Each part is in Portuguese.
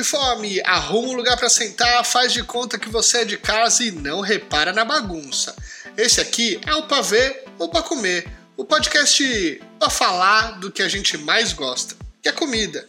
de fome, arruma um lugar para sentar, faz de conta que você é de casa e não repara na bagunça. Esse aqui é o pra ver ou pra comer, o podcast para falar do que a gente mais gosta, que é comida.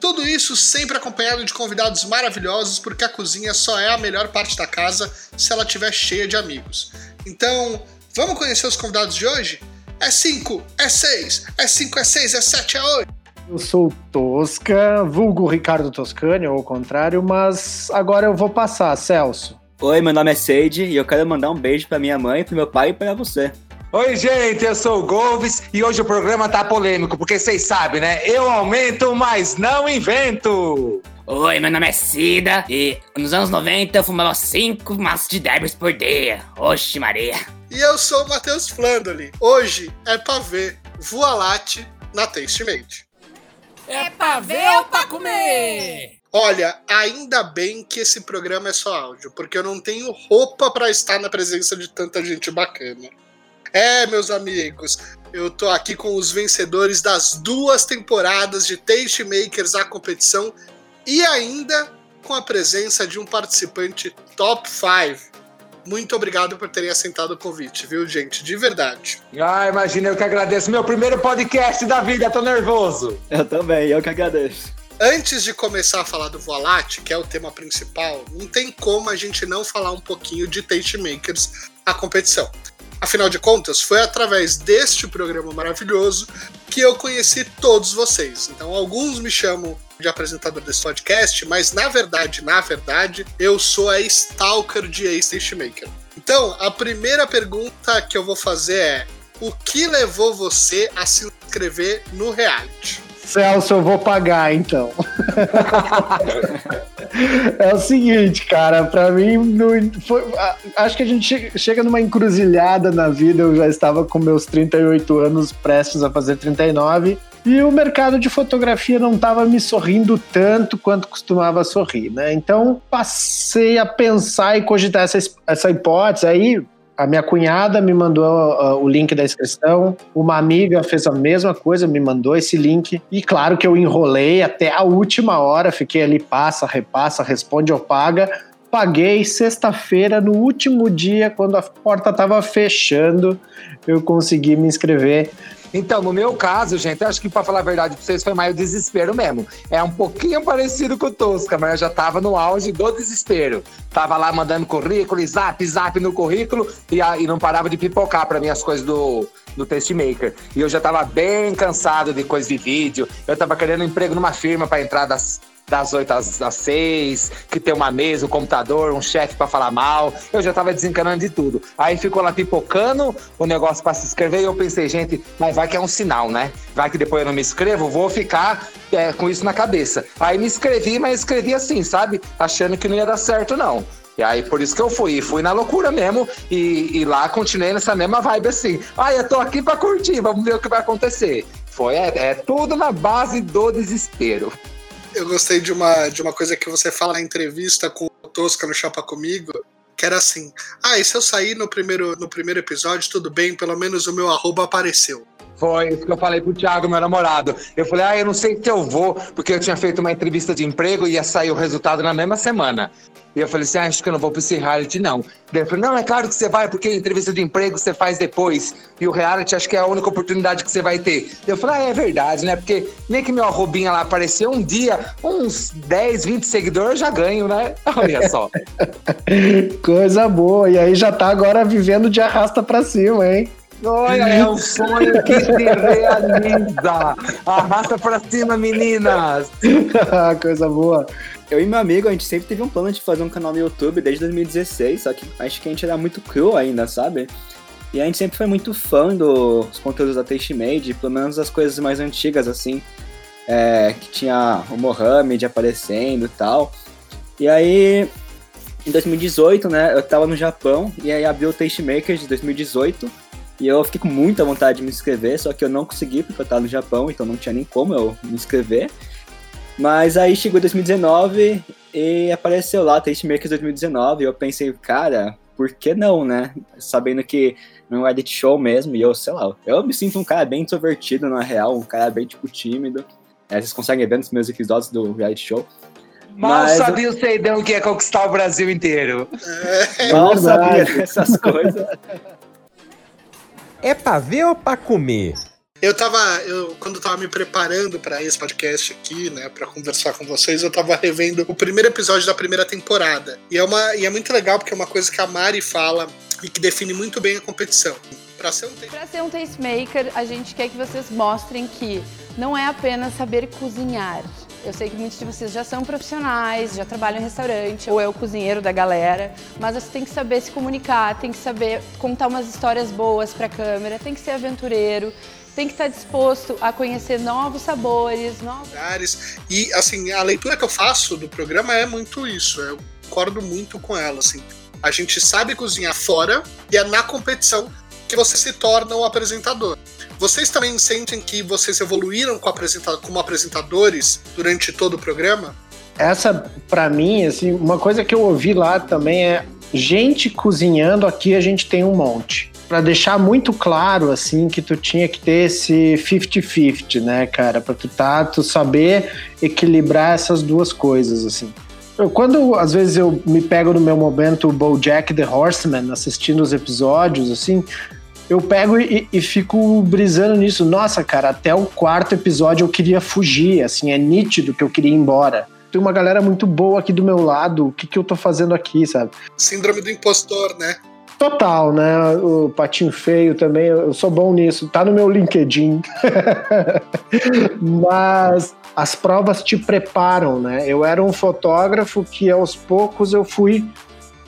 Tudo isso sempre acompanhado de convidados maravilhosos, porque a cozinha só é a melhor parte da casa se ela estiver cheia de amigos. Então, vamos conhecer os convidados de hoje? É 5, é 6, é 5, é 6, é 7, é 8. Eu sou Tosca, vulgo Ricardo Toscani, ou ao contrário, mas agora eu vou passar, Celso. Oi, meu nome é Seide e eu quero mandar um beijo pra minha mãe, pro meu pai e pra você. Oi, gente, eu sou o Golves e hoje o programa tá polêmico, porque vocês sabem, né? Eu aumento, mas não invento! Oi, meu nome é Cida e nos anos 90 eu fumava 5 maços de derbys por dia. Oxe, Maria. E eu sou o Matheus Flandoli. Hoje é pra ver Voa Latte na Tastemade. É pra ver ou pra comer? Olha, ainda bem que esse programa é só áudio, porque eu não tenho roupa para estar na presença de tanta gente bacana. É, meus amigos, eu tô aqui com os vencedores das duas temporadas de Taste Makers a competição e ainda com a presença de um participante top 5. Muito obrigado por terem aceitado o convite, viu, gente? De verdade. Ah, imagina, eu que agradeço. Meu primeiro podcast da vida, tô nervoso. Eu também, eu que agradeço. Antes de começar a falar do Voalate, que é o tema principal, não tem como a gente não falar um pouquinho de Taste Makers, a competição. Afinal de contas, foi através deste programa maravilhoso que eu conheci todos vocês. Então, alguns me chamam de apresentador desse podcast, mas na verdade, na verdade, eu sou a stalker de Ace Maker. Então, a primeira pergunta que eu vou fazer é: o que levou você a se inscrever no reality? Celso, eu vou pagar então. é o seguinte, cara, para mim foi, acho que a gente chega numa encruzilhada na vida. Eu já estava com meus 38 anos, prestes a fazer 39. E o mercado de fotografia não estava me sorrindo tanto quanto costumava sorrir, né? Então passei a pensar e cogitar essa, essa hipótese. Aí a minha cunhada me mandou uh, o link da inscrição, uma amiga fez a mesma coisa, me mandou esse link. E claro que eu enrolei até a última hora, fiquei ali, passa, repassa, responde ou paga. Paguei sexta-feira, no último dia, quando a porta estava fechando, eu consegui me inscrever. Então, no meu caso, gente, acho que para falar a verdade pra vocês foi mais o desespero mesmo. É um pouquinho parecido com o Tosca, mas eu já tava no auge do desespero. Tava lá mandando currículo, zap, zap no currículo e, e não parava de pipocar para mim as coisas do, do Testmaker. E eu já tava bem cansado de coisa de vídeo. Eu tava querendo um emprego numa firma para entrar das das 8 às, às 6, que tem uma mesa, um computador, um chefe para falar mal. Eu já tava desencanando de tudo. Aí ficou lá pipocando o negócio para se inscrever e eu pensei, gente, mas vai que é um sinal, né? Vai que depois eu não me inscrevo, vou ficar é, com isso na cabeça. Aí me inscrevi, mas escrevi assim, sabe? Achando que não ia dar certo, não. E aí, por isso que eu fui. Fui na loucura mesmo. E, e, lá continuei nessa mesma vibe assim. Ah, eu tô aqui pra curtir, vamos ver o que vai acontecer. Foi, é, é tudo na base do desespero eu gostei de uma, de uma coisa que você fala na entrevista com o Tosca no Chapa Comigo, que era assim: ah, e se eu sair no primeiro, no primeiro episódio, tudo bem, pelo menos o meu arroba apareceu. Foi isso que eu falei pro Thiago, meu namorado. Eu falei, ah, eu não sei se eu vou, porque eu tinha feito uma entrevista de emprego e ia sair o resultado na mesma semana. E eu falei assim, ah, acho que eu não vou para esse reality, não. Daí ele falou, não, é claro que você vai, porque a entrevista de emprego você faz depois. E o reality acho que é a única oportunidade que você vai ter. Eu falei, ah, é verdade, né? Porque nem que meu arrobinha lá apareceu um dia, uns 10, 20 seguidores eu já ganho, né? Olha só. Coisa boa. E aí já tá agora vivendo de arrasta pra cima, hein? Olha, é um sonho que se realiza. Arrasta pra cima, meninas. Coisa boa eu e meu amigo, a gente sempre teve um plano de fazer um canal no YouTube desde 2016, só que acho que a gente era muito cru ainda, sabe? E a gente sempre foi muito fã dos conteúdos da Taste Made, pelo menos as coisas mais antigas, assim, é, que tinha o Mohamed aparecendo e tal. E aí, em 2018, né, eu tava no Japão, e aí abriu o Taste Makers de 2018, e eu fiquei com muita vontade de me inscrever, só que eu não consegui porque eu tava no Japão, então não tinha nem como eu me inscrever. Mas aí chegou 2019 e apareceu lá Tastemakers 2019 e eu pensei, cara, por que não, né? Sabendo que não é reality show mesmo, e eu, sei lá, eu me sinto um cara bem introvertido, na real, um cara bem, tipo, tímido. É, vocês conseguem ver nos meus episódios do reality show. Mal Mas- sabia o Seidão que ia conquistar o Brasil inteiro. Mal verdade. sabia dessas coisas. É pra ver ou pra comer? Eu tava, eu, quando eu tava me preparando pra esse podcast aqui, né, pra conversar com vocês, eu tava revendo o primeiro episódio da primeira temporada. E é, uma, e é muito legal porque é uma coisa que a Mari fala e que define muito bem a competição. Pra ser um. Para ser um tastemaker, a gente quer que vocês mostrem que não é apenas saber cozinhar. Eu sei que muitos de vocês já são profissionais, já trabalham em restaurante, ou é o cozinheiro da galera, mas você tem que saber se comunicar, tem que saber contar umas histórias boas para a câmera, tem que ser aventureiro, tem que estar disposto a conhecer novos sabores, novos lugares. E, assim, a leitura que eu faço do programa é muito isso. Eu concordo muito com ela, assim. A gente sabe cozinhar fora e é na competição que você se torna o apresentador. Vocês também sentem que vocês evoluíram com apresenta- como apresentadores durante todo o programa? Essa, pra mim, assim, uma coisa que eu ouvi lá também é gente cozinhando aqui a gente tem um monte. Pra deixar muito claro, assim, que tu tinha que ter esse 50-50, né, cara? Pra tu, tá, tu saber equilibrar essas duas coisas, assim. Eu, quando, às vezes, eu me pego no meu momento BoJack The Horseman, assistindo os episódios, assim, eu pego e, e fico brisando nisso. Nossa, cara, até o quarto episódio eu queria fugir, assim, é nítido que eu queria ir embora. Tem uma galera muito boa aqui do meu lado, o que, que eu tô fazendo aqui, sabe? Síndrome do impostor, né? Total, né? O patinho feio também, eu sou bom nisso, tá no meu LinkedIn. Mas as provas te preparam, né? Eu era um fotógrafo que aos poucos eu fui.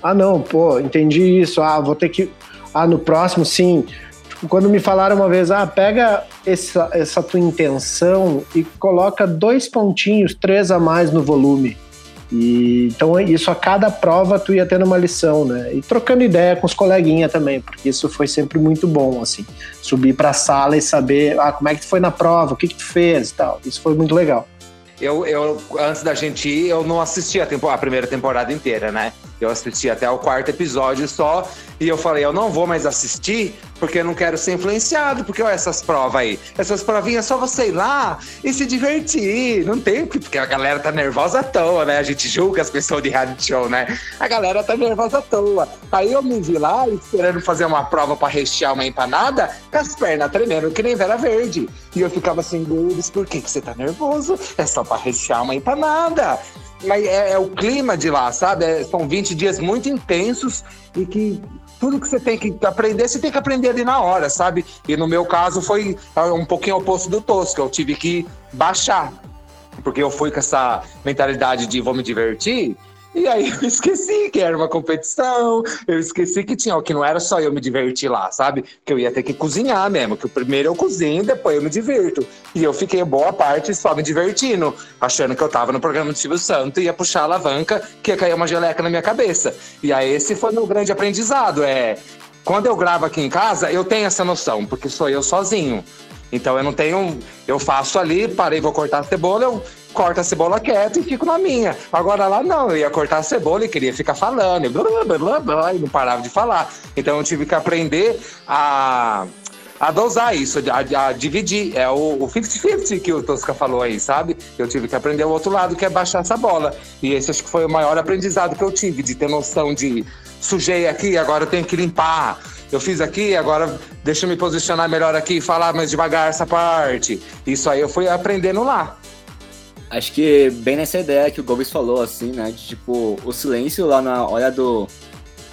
Ah, não, pô, entendi isso. Ah, vou ter que. Ah, no próximo, sim. Tipo, quando me falaram uma vez, ah, pega essa, essa tua intenção e coloca dois pontinhos, três a mais no volume. E, então isso a cada prova tu ia tendo uma lição, né? E trocando ideia com os coleguinhas também, porque isso foi sempre muito bom, assim. Subir pra sala e saber, ah, como é que tu foi na prova, o que que tu fez e tal. Isso foi muito legal. Eu, eu, antes da gente ir, eu não assisti a, tempo, a primeira temporada inteira, né? Eu assisti até o quarto episódio só. E eu falei, eu não vou mais assistir porque eu não quero ser influenciado. Porque olha essas provas aí. Essas provinhas só você ir lá e se divertir. Não tem que- porque a galera tá nervosa à toa, né? A gente julga as pessoas de reality show, né? A galera tá nervosa à toa. Aí eu me vi lá esperando fazer uma prova pra rechear uma empanada com as pernas tremendo, que nem Vera Verde. E eu ficava assim, Lourdes, por que, que você tá nervoso? É só pra rechear uma empanada. Mas é, é o clima de lá, sabe? É- são 20 dias muito intensos e que tudo que você tem que aprender, você tem que aprender ali na hora, sabe? E no meu caso foi ah, um pouquinho oposto do Tosco, eu tive que baixar. Porque eu fui com essa mentalidade de vou me divertir, e aí eu esqueci que era uma competição, eu esqueci que tinha, que não era só eu me divertir lá, sabe? Que eu ia ter que cozinhar mesmo, que primeiro eu cozinho, depois eu me divirto. E eu fiquei boa parte só me divertindo, achando que eu tava no programa do Silvio Santo ia puxar a alavanca, que ia cair uma geleca na minha cabeça. E aí esse foi meu grande aprendizado, é... Quando eu gravo aqui em casa, eu tenho essa noção, porque sou eu sozinho. Então eu não tenho. Eu faço ali, parei, vou cortar a cebola, eu corto a cebola quieto e fico na minha. Agora lá não, eu ia cortar a cebola e queria ficar falando, e blá, blá, blá, e não parava de falar. Então eu tive que aprender a. A dosar isso, a, a dividir. É o o 50-50 que o Tosca falou aí, sabe? Eu tive que aprender o outro lado, que é baixar essa bola. E esse acho que foi o maior aprendizado que eu tive, de ter noção de sujei aqui, agora eu tenho que limpar. Eu fiz aqui, agora deixa eu me posicionar melhor aqui falar mais devagar essa parte. Isso aí eu fui aprendendo lá. Acho que bem nessa ideia que o Gomes falou, assim, né? De tipo, o silêncio lá na hora do,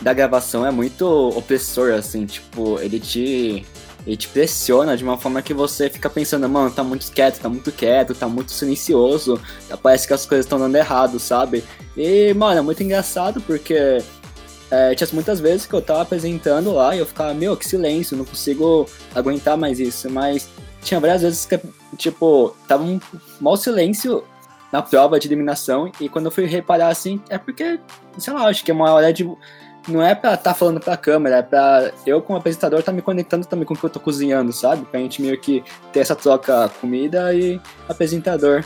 da gravação é muito opressor, assim, tipo, ele te. Ele te pressiona de uma forma que você fica pensando, mano, tá muito quieto, tá muito quieto, tá muito silencioso, parece que as coisas estão dando errado, sabe? E, mano, é muito engraçado porque é, tinha muitas vezes que eu tava apresentando lá e eu ficava, meu, que silêncio, não consigo aguentar mais isso. Mas tinha várias vezes que, tipo, tava um mau silêncio na prova de eliminação e quando eu fui reparar assim, é porque, sei lá, acho que é uma hora de. Não é pra estar falando pra câmera, é pra eu, como apresentador, tá me conectando também com o que eu tô cozinhando, sabe? Pra gente meio que ter essa troca comida e apresentador.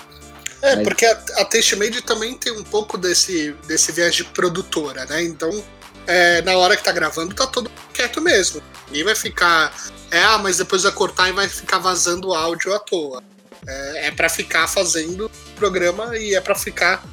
É, Mas- porque a, a Tastemade também tem um pouco desse, desse viés de produtora, né? Então, é, na hora que tá gravando, tá todo quieto mesmo. E vai ficar. É, ah, mas depois vai cortar e vai ficar vazando áudio à toa. É, é para ficar fazendo programa e é pra ficar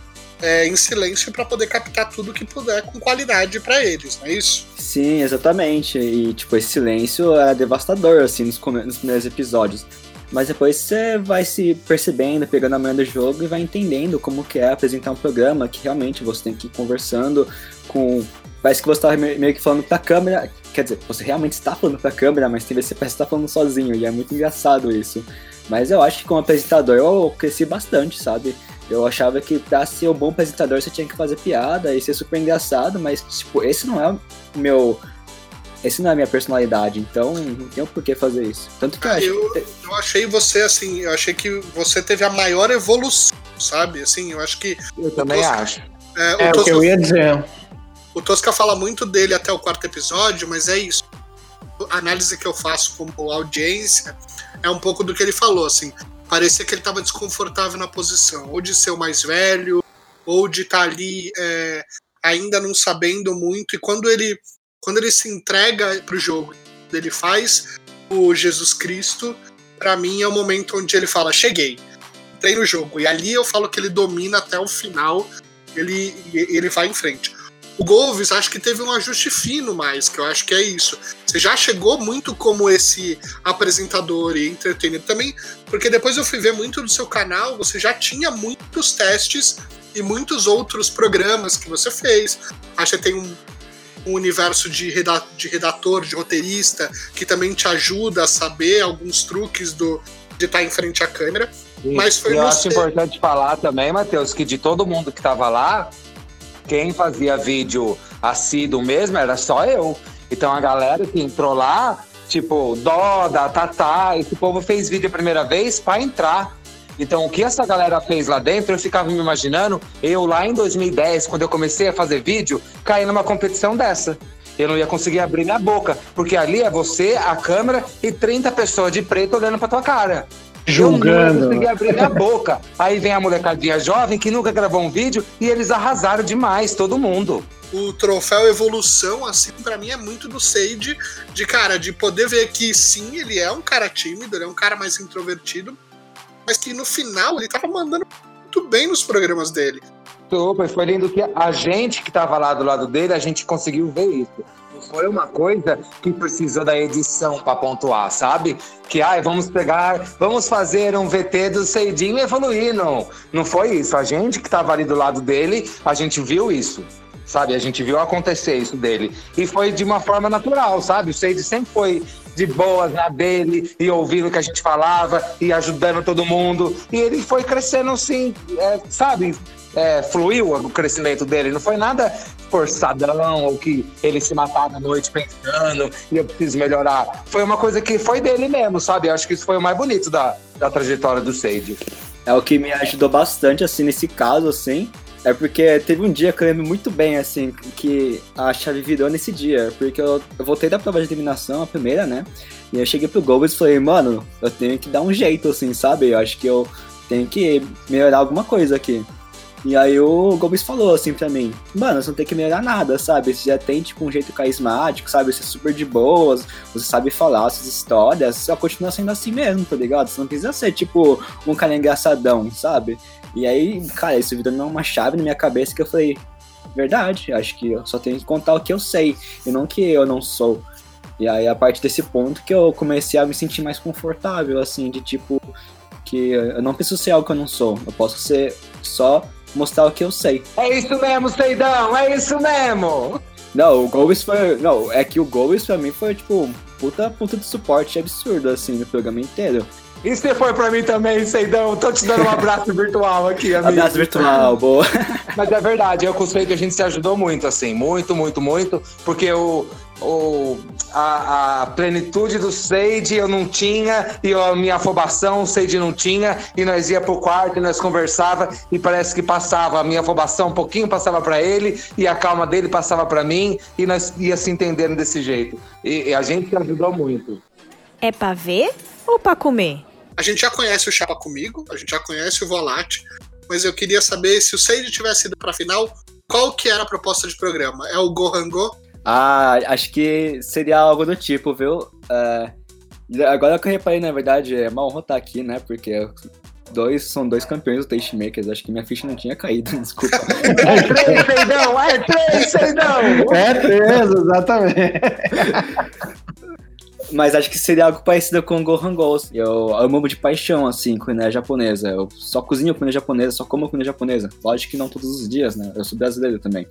é, em silêncio para poder captar tudo que puder com qualidade para eles, não é isso? Sim, exatamente. E, tipo, esse silêncio era devastador, assim, nos, nos primeiros episódios. Mas depois você vai se percebendo, pegando a manhã do jogo e vai entendendo como que é apresentar um programa que realmente você tem que ir conversando com... Parece que você tá me- meio que falando pra câmera. Quer dizer, você realmente está falando pra câmera, mas tem vezes que você parece que tá falando sozinho. E é muito engraçado isso. Mas eu acho que como apresentador eu cresci bastante, sabe? Eu achava que pra ser um bom apresentador você tinha que fazer piada e ser super engraçado, mas, tipo, esse não é o meu. Esse não é a minha personalidade, então não tem por que fazer isso. Tanto que eu Ah, acho eu, que. eu achei você assim, eu achei que você teve a maior evolução, sabe? Assim, eu acho que Eu também acho. é, É o, o que eu ia dizer. O Tosca fala muito dele até o quarto episódio, mas é isso. A análise que eu faço como audiência é um pouco do que ele falou, assim. Parecia que ele estava desconfortável na posição, ou de ser o mais velho, ou de estar ali é, ainda não sabendo muito. E quando ele, quando ele se entrega pro jogo, ele faz o Jesus Cristo, para mim é o momento onde ele fala: cheguei, entrei no jogo. E ali eu falo que ele domina até o final, ele, ele vai em frente. O Golves acho que teve um ajuste fino mais, que eu acho que é isso. Você já chegou muito como esse apresentador e entertainer também, porque depois eu fui ver muito do seu canal, você já tinha muitos testes e muitos outros programas que você fez. Acho que tem um, um universo de, reda de redator, de roteirista, que também te ajuda a saber alguns truques do, de estar em frente à câmera. Mas foi e eu acho importante falar também, Matheus, que de todo mundo que tava lá, quem fazia vídeo assíduo mesmo era só eu. Então a galera que entrou lá, tipo, Doda, Tatá, esse povo fez vídeo a primeira vez pra entrar. Então o que essa galera fez lá dentro, eu ficava me imaginando, eu lá em 2010, quando eu comecei a fazer vídeo, cair numa competição dessa. Eu não ia conseguir abrir minha boca, porque ali é você, a câmera e 30 pessoas de preto olhando pra tua cara. Eu não Julgando. consegui abrir minha boca. Aí vem a molecadinha jovem que nunca gravou um vídeo e eles arrasaram demais, todo mundo. o troféu evolução, assim, pra mim é muito do Sage, de cara, de poder ver que sim, ele é um cara tímido, ele é um cara mais introvertido, mas que no final ele tava mandando muito bem nos programas dele. Super, foi lindo que a gente que tava lá do lado dele, a gente conseguiu ver isso. Foi uma coisa que precisou da edição pra pontuar, sabe? Que, ai, vamos pegar, vamos fazer um VT do Seidinho e evoluir. Não, foi isso. A gente que tava ali do lado dele, a gente viu isso. Sabe, a gente viu acontecer isso dele. E foi de uma forma natural, sabe? O Seide sempre foi de boas na dele e ouvindo o que a gente falava e ajudando todo mundo. E ele foi crescendo assim, é, sabe? É, fluiu o crescimento dele. Não foi nada forçadão ou que ele se matava à noite pensando e eu preciso melhorar. Foi uma coisa que foi dele mesmo, sabe? Eu acho que isso foi o mais bonito da, da trajetória do Sage. É o que me ajudou bastante, assim, nesse caso, assim. É porque teve um dia que eu lembro muito bem, assim, que a chave virou nesse dia. Porque eu, eu voltei da prova de eliminação, a primeira, né? E eu cheguei pro Gobles e falei, mano, eu tenho que dar um jeito, assim, sabe? Eu acho que eu tenho que melhorar alguma coisa aqui. E aí o Gomes falou assim pra mim, mano, você não tem que melhorar nada, sabe? Você já tem, tipo, um jeito carismático, sabe? Você é super de boas, você sabe falar suas histórias, só continua sendo assim mesmo, tá ligado? Você não precisa ser, tipo, um cara engraçadão, sabe? E aí, cara, isso virou uma chave na minha cabeça que eu falei, verdade, acho que eu só tenho que contar o que eu sei, e não que eu não sou. E aí, a partir desse ponto que eu comecei a me sentir mais confortável, assim, de tipo, que eu não preciso ser algo que eu não sou, eu posso ser só mostrar o que eu sei. É isso mesmo, Seidão, é isso mesmo! Não, o Gomes foi. Não, é que o Gomes pra mim foi, tipo, puta puta de suporte absurdo, assim, no programa inteiro. E você foi pra mim também, Seidão? Tô te dando um abraço virtual aqui, amigo. Abraço virtual, boa. Mas é verdade, eu com o Seide a gente se ajudou muito, assim, muito, muito, muito, porque o, o, a, a plenitude do Seide eu não tinha, e a minha afobação o Seide não tinha, e nós ia pro quarto e nós conversava, e parece que passava a minha afobação um pouquinho, passava para ele, e a calma dele passava para mim, e nós ia se entendendo desse jeito. E, e a gente se ajudou muito. É pra ver ou pra comer? A gente já conhece o Chapa Comigo, a gente já conhece o Volate, mas eu queria saber se o Sage tivesse ido pra final, qual que era a proposta de programa? É o Gohango? Ah, acho que seria algo do tipo, viu? É, agora que eu reparei, na verdade, é uma honra estar aqui, né? Porque dois, são dois campeões do Tastemakers. Acho que minha ficha não tinha caído, desculpa. É três, Seidão! É três, Seidão! É três, exatamente. Mas acho que seria algo parecido com o Gohan Ghost. Eu amo de paixão, assim, culinária japonesa. Eu só cozinho comida japonesa, só como comida japonesa. Lógico que não todos os dias, né? Eu sou brasileiro também.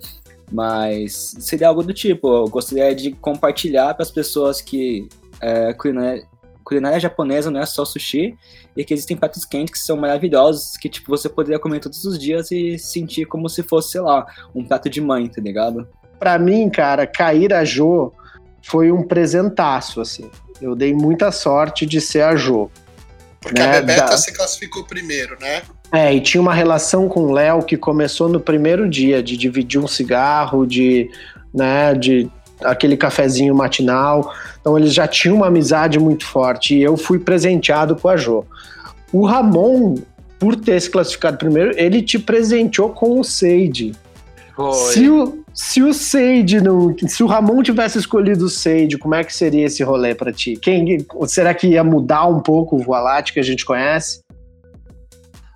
Mas seria algo do tipo, eu gostaria de compartilhar para as pessoas que é, culinária, culinária japonesa não é só sushi e que existem pratos quentes que são maravilhosos, que tipo você poderia comer todos os dias e sentir como se fosse, sei lá, um prato de mãe, tá ligado? Pra mim, cara, cair a Jo foi um presentaço, assim. Eu dei muita sorte de ser a Jo. Porque Né, a Bebeca da- se classificou primeiro, né? É, e tinha uma relação com o Léo que começou no primeiro dia, de dividir um cigarro, de, né, de aquele cafezinho matinal. Então eles já tinham uma amizade muito forte e eu fui presenteado com a Jo. O Ramon, por ter se classificado primeiro, ele te presenteou com o Seide. Se o, se o Seide não. Se o Ramon tivesse escolhido o Seide, como é que seria esse rolê pra ti? Quem, será que ia mudar um pouco o Voalate que a gente conhece?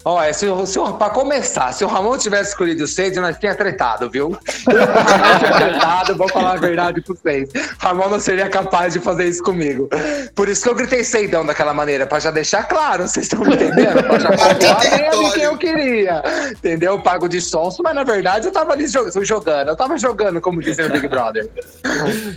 Olha, se, o- se, o- pra começar, se o Ramon tivesse escolhido o Sage, nós tinha tretado, viu? Nós tinha tretado, vou falar a verdade pra vocês. Ramon não seria capaz de fazer isso comigo. Por isso que eu gritei seidão daquela maneira, pra já deixar claro, vocês estão me entendendo? Pra já bem ali quem eu queria. Entendeu? Eu pago de sonso, mas na verdade eu tava ali jo- jogando. Eu tava jogando, como dizem no Big Brother.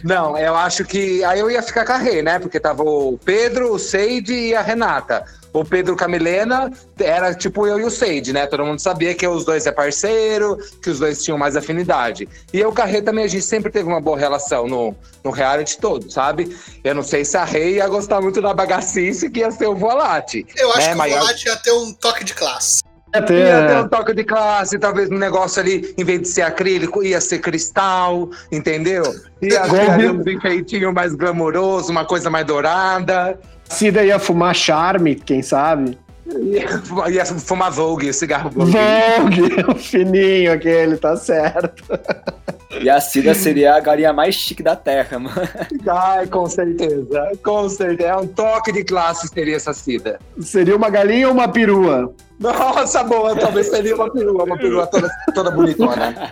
Não, eu acho que. Aí eu ia ficar com a Rê, né? Porque tava o Pedro, o Seide e a Renata. O Pedro Camilena era tipo eu e o Seide, né? Todo mundo sabia que os dois é parceiro, que os dois tinham mais afinidade. E eu Rê também, a gente sempre teve uma boa relação no, no reality todo, sabe? Eu não sei se a Rê ia gostar muito da bagacice que ia ser o Volate. Eu acho né? que Mas o eu- Volat ia ter um toque de classe. Ia ter, Ia ter é, um toque de classe, talvez um negócio ali, em vez de ser acrílico, ia ser cristal, entendeu? Ia ter um enfeitinho mais glamouroso, uma coisa mais dourada. Cida ia fumar charme, quem sabe? Ia, ia fumar Vogue, cigarro Vogue. Vogue, o fininho aquele, tá certo. E a Cida seria a galinha mais chique da Terra, mano. Ai, com certeza, com certeza. É um toque de classe seria essa Cida. Seria uma galinha ou uma perua? Nossa, boa, talvez seria uma perua, uma perua toda, toda bonitona.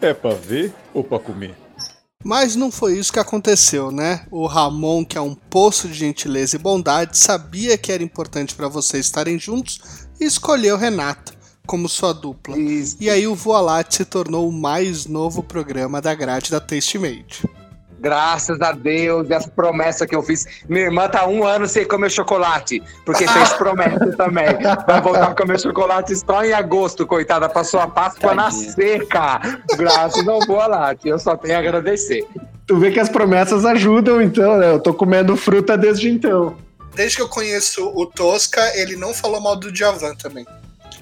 É pra ver ou pra comer? Mas não foi isso que aconteceu, né? O Ramon, que é um poço de gentileza e bondade, sabia que era importante para vocês estarem juntos e escolheu Renata como sua dupla. Isso. E aí o Voalat se tornou o mais novo programa da grade da Taste Made. Graças a Deus, essa promessa que eu fiz. Minha irmã tá um ano sem comer chocolate, porque fez promessa também. Vai voltar a comer chocolate só em agosto, coitada. Passou a Páscoa na Tadinha. seca. Graças ao Boalate. Eu só tenho a agradecer. Tu vê que as promessas ajudam, então, né? Eu tô comendo fruta desde então. Desde que eu conheço o Tosca, ele não falou mal do Djavan também.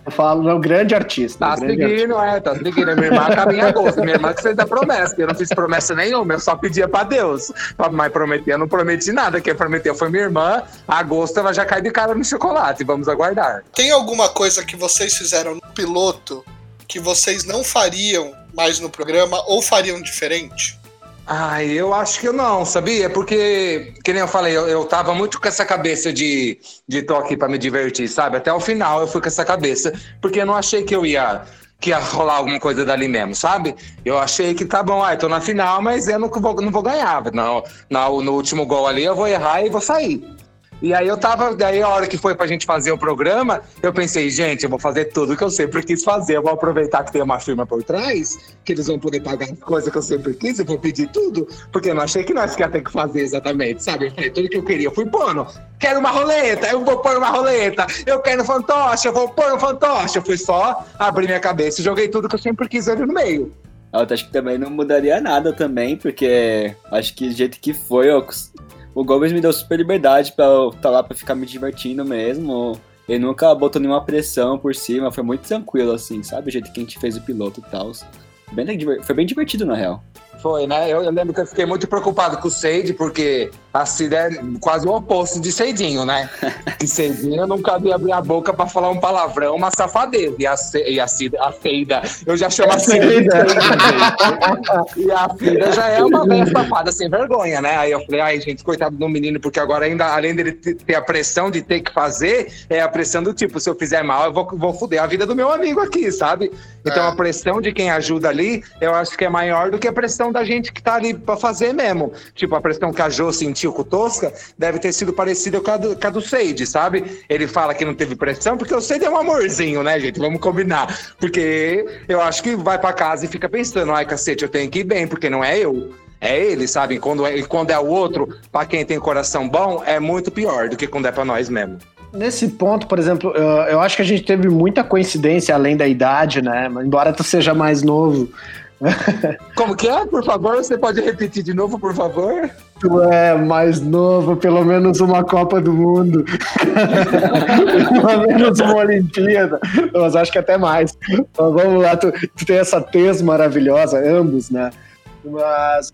Eu falo, é um grande artista. Tá um grande artista. seguindo, é, tá seguindo. Minha irmã tá em agosto. Minha irmã que fez a promessa. Eu não fiz promessa nenhuma, eu só pedia pra Deus. Mas prometer, eu não prometi nada. Quem prometeu foi minha irmã. Agosto ela já cai de cara no chocolate. Vamos aguardar. Tem alguma coisa que vocês fizeram no piloto que vocês não fariam mais no programa ou fariam diferente? Ai, eu acho que eu não, sabia? Porque, que nem eu falei, eu, eu tava muito com essa cabeça de, de tô aqui pra me divertir, sabe? Até o final eu fui com essa cabeça, porque eu não achei que eu ia que ia rolar alguma coisa dali mesmo, sabe? Eu achei que tá bom, ai, tô na final, mas eu não vou, não vou ganhar. Não, no, no último gol ali eu vou errar e vou sair. E aí eu tava, daí a hora que foi pra gente fazer o programa, eu pensei, gente, eu vou fazer tudo que eu sempre quis fazer, eu vou aproveitar que tem uma firma por trás, que eles vão poder pagar as coisas que eu sempre quis, eu vou pedir tudo, porque eu não achei que nós ia ter que fazer exatamente, sabe? Eu falei, tudo que eu queria, eu fui pondo, quero uma roleta, eu vou pôr uma roleta, eu quero fantoche, eu vou pôr um fantoche, eu fui só abrir minha cabeça e joguei tudo que eu sempre quis ali no meio. Eu acho que também não mudaria nada também, porque acho que do jeito que foi, eu- o Gomes me deu super liberdade pra estar lá pra ficar me divertindo mesmo. Ele nunca botou nenhuma pressão por cima, foi muito tranquilo, assim, sabe? O jeito que a gente fez o piloto e tal. Foi bem divertido, na real. Foi, né? Eu, eu lembro que eu fiquei muito preocupado com o Seide, porque a Cida é quase o oposto de Seidinho, né? Que Seidinho não cabia abrir a boca pra falar um palavrão, uma safadeza. E a, Ce- e a Cida, a Feida, eu já chamo a Cida. Feida, gente. E a Cida já é uma velha safada sem vergonha, né? Aí eu falei, ai, gente, coitado do menino, porque agora ainda, além dele te- ter a pressão de ter que fazer, é a pressão do tipo, se eu fizer mal, eu vou, vou foder a vida do meu amigo aqui, sabe? Então É. a pressão de quem ajuda ali, eu acho que é maior do que a pressão da gente que tá ali pra fazer mesmo. Tipo, a pressão que a Jo sentiu com o Tosca deve ter sido parecida com a do, com a do Seide, sabe? Ele fala que não teve pressão, porque o Seide é um amorzinho, né, gente? Vamos combinar. Porque eu acho que vai pra casa e fica pensando, ai, cacete, eu tenho que ir bem, porque não é eu. É ele, sabe? Quando é, quando é o outro, pra quem tem coração bom, é muito pior do que quando é pra nós mesmo. Nesse ponto, por exemplo, eu, eu acho que a gente teve muita coincidência além da idade, né? Embora tu seja mais novo. Como que é? Por favor, você pode repetir de novo, por favor? Tu é mais novo, pelo menos uma Copa do Mundo. pelo menos uma Olimpíada. Mas acho que até mais. Mas vamos lá, tu, tu tem essa tez maravilhosa, ambos, né? Mas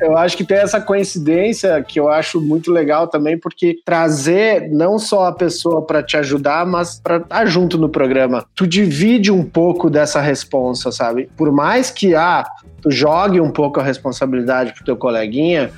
eu acho que tem essa coincidência que eu acho muito legal também, porque trazer não só a pessoa para te ajudar, mas para estar junto no programa. Tu divide um pouco dessa responsa, sabe? Por mais que ah, tu jogue um pouco a responsabilidade pro teu coleguinha,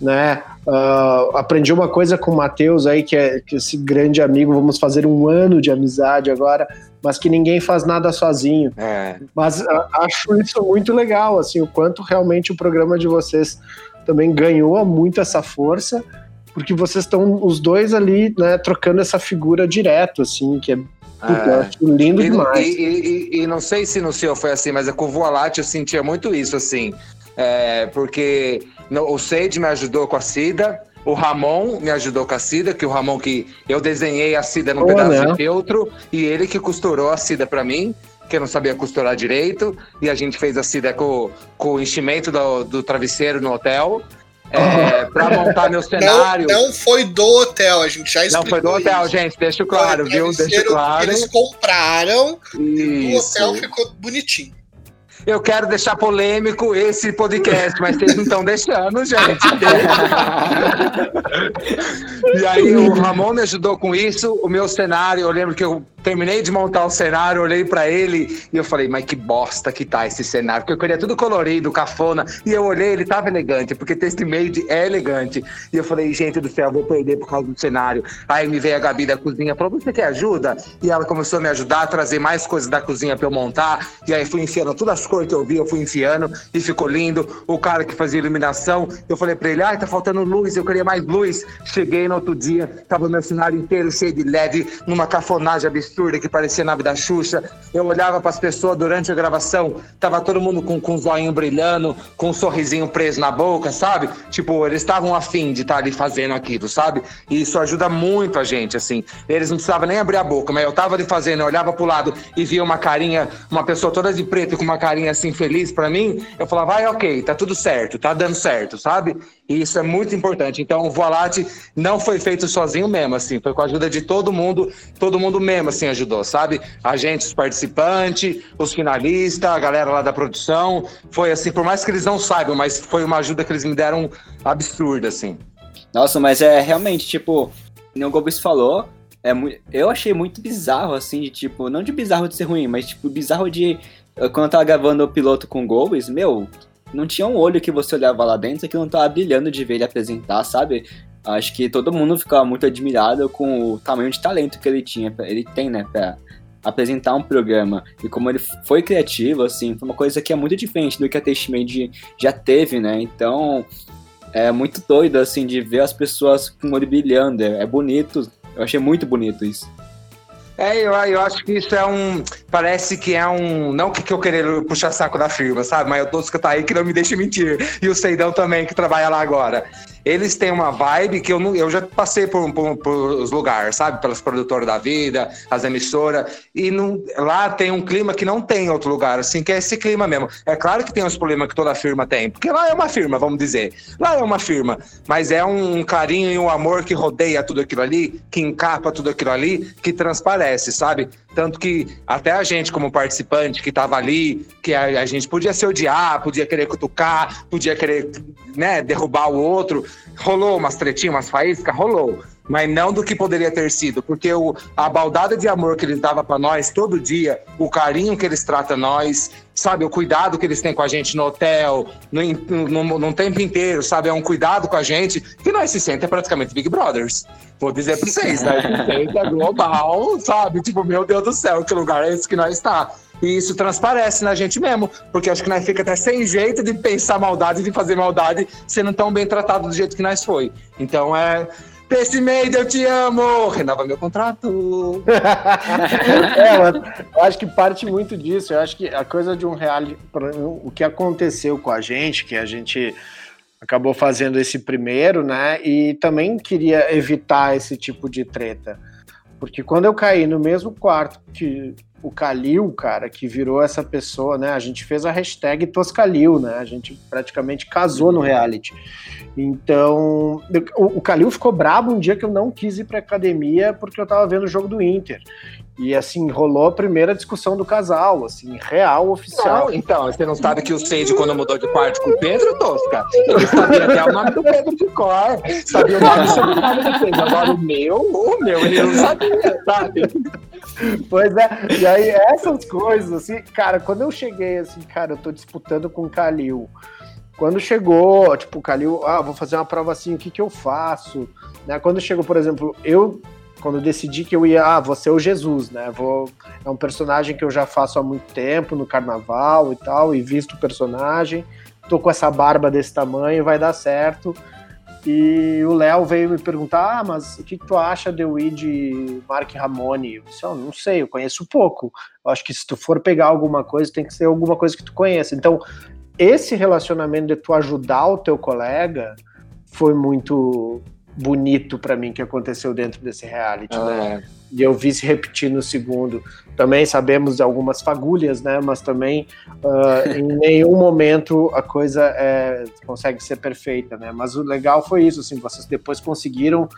né? Ah, aprendi uma coisa com o Matheus aí, que é que esse grande amigo, vamos fazer um ano de amizade agora, mas que ninguém faz nada sozinho. É. Mas ah, acho isso muito legal, assim, o quanto realmente o programa de vocês também ganhou muito essa força, porque vocês estão os dois ali, né, trocando essa figura direto, assim, que é, acho lindo E, demais. e- e- e não sei se no seu foi assim, mas é com o Voalate eu sentia muito isso, assim. É, porque no- o Seide me ajudou com a Cida, o Ramon me ajudou com a Cida, que o Ramon que eu desenhei a Cida num Oh, pedaço né? de feltro, e ele que costurou a Cida pra mim, que eu não sabia costurar direito, e a gente fez a Cida com, com o enchimento do, do travesseiro no hotel. É, pra montar meu Não, cenário. não foi do hotel, a gente já Não explicou. foi do hotel, isso. gente, deixa claro, viu? Deixa claro. Eles compraram e o Isso. hotel ficou bonitinho. Eu quero deixar polêmico esse podcast, mas vocês não estão deixando, gente. e aí o Ramon me ajudou com isso. O meu cenário, eu lembro que eu terminei de montar o cenário, olhei pra ele e eu falei, mas que bosta que tá esse cenário, porque eu queria tudo colorido, cafona. E eu olhei, ele tava elegante, porque Taste Made é elegante. E eu falei, gente do céu, vou perder por causa do cenário. Aí me veio a Gabi da cozinha, falou, você quer ajuda? E ela começou a me ajudar a trazer mais coisas da cozinha pra eu montar. E aí fui enfiando todas as cores que eu vi, eu fui enfiando e ficou lindo. O cara que fazia iluminação, eu falei pra ele, ai, tá faltando luz, eu queria mais luz. Cheguei no outro dia, tava meu cenário inteiro cheio de LED, numa cafonagem absurda que parecia nave da Xuxa. Eu olhava pras pessoas durante a gravação, tava todo mundo com, com o zoinho brilhando, com um sorrisinho preso na boca, sabe? Tipo, eles estavam afim de estar ali fazendo aquilo, sabe? E isso ajuda muito a gente, assim. Eles não precisavam nem abrir a boca, mas eu tava ali fazendo, eu olhava pro lado e via uma carinha, uma pessoa toda de preto com uma carinha assim feliz pra mim, eu falava, vai, ok, tá tudo certo, tá dando certo, sabe? E isso é muito importante. Então, o Voalate não foi feito sozinho mesmo, assim, foi com a ajuda de todo mundo, todo mundo mesmo, assim, ajudou, sabe? A gente, os participantes, os finalistas, a galera lá da produção, foi assim, por mais que eles não saibam, mas foi uma ajuda que eles me deram absurda, assim. Nossa, mas é realmente, tipo, nem o Gobis falou, é eu achei muito bizarro, assim, de tipo, não de bizarro de ser ruim, mas tipo, bizarro de. eh, Quando eu tava gravando o piloto com o Gobis, meu, não tinha um olho que você olhava lá dentro que não tava brilhando de ver ele apresentar, sabe? Acho que todo mundo ficava muito admirado com o tamanho de talento que ele tinha, ele tem, né, pra apresentar um programa. E como ele foi criativo, assim, foi uma coisa que é muito diferente do que a Tastemade já teve, né? Então, é muito doido, assim, de ver as pessoas com o olho brilhando. É, é bonito. Eu achei muito bonito isso. É, eu, eu acho que isso é um. Parece que é um. Não que, que eu querer puxar saco da firma, sabe? Mas o Tosca tá aí que não me deixa mentir. E o Seidão também, que trabalha lá agora. Eles têm uma vibe que eu, não, eu já passei por, por, por os lugares, sabe? Pelas produtoras da vida, as emissoras, e não, lá tem um clima que não tem em outro lugar, assim, que é esse clima mesmo. É claro que tem os problemas que toda firma tem, porque lá é uma firma, vamos dizer. Lá é uma firma, mas é um carinho e um amor que rodeia tudo aquilo ali, que encapa tudo aquilo ali, que transparece, sabe? Tanto que até a gente, como participante que estava ali, que a, a, gente podia se odiar, podia querer cutucar, podia querer né, derrubar o outro. Rolou umas tretinhas, umas faíscas? Rolou. Mas não do que poderia ter sido, porque o, a baldada de amor que eles davam para nós todo dia, o carinho que eles tratam nós, sabe, o cuidado que eles têm com a gente no hotel, no, no, no tempo inteiro, sabe, é um cuidado com a gente, que nós se sentem praticamente Big Brothers. Vou dizer para vocês, né? É global, sabe? Tipo, meu Deus do céu, que lugar é esse que nós está? E isso transparece na gente mesmo, porque acho que nós fica até sem jeito de pensar maldade, de fazer maldade, sendo tão bem tratado do jeito que nós foi. Então é. Pacemaker, eu te amo! Renova meu contrato! é, eu acho que parte muito disso. Eu acho que a coisa de um reality. O que aconteceu com a gente, que a gente acabou fazendo esse primeiro, né? E também queria evitar esse tipo de treta. Porque quando eu caí no mesmo quarto que o Kalil, cara, que virou essa pessoa, né? A gente fez a hashtag Toscalil, né? A gente praticamente casou no reality. Então, o, o Kalil ficou brabo um dia que eu não quis ir pra academia porque eu tava vendo o jogo do Inter. E assim, rolou a primeira discussão do casal, assim, real, oficial. Não, então, você não sabe que o Sage, quando mudou de quarto com o Pedro, Tosca, ele sabia até o nome do Pedro de cor, sabia o nome do do Pedro. Agora o meu, o meu, ele não sabia, sabe? Pois é, e aí essas coisas, assim, cara, quando eu cheguei, assim, cara, eu tô disputando com o Kalil. Quando chegou, tipo, o Kalil, ah, vou fazer uma prova assim, o que que eu faço? Né? Quando chegou, por exemplo, eu quando decidi que eu ia, ah, vou ser o Jesus, né? Vou, é um personagem que eu já faço há muito tempo no carnaval e tal, e visto o personagem. Tô com essa barba desse tamanho, vai dar certo. E o Léo veio me perguntar: ah, mas o que, tu acha de ir de Mark Ramone? Eu disse: oh, não sei, eu conheço pouco. Eu acho que se tu for pegar alguma coisa, tem que ser alguma coisa que tu conheça. Então, esse relacionamento de tu ajudar o teu colega foi muito bonito para mim que aconteceu dentro desse reality, ah, né? É. E eu vi se repetir no segundo. Também sabemos de algumas fagulhas, né? Mas também uh, em nenhum momento a coisa é, consegue ser perfeita, né? Mas o legal foi isso, assim, vocês depois conseguiram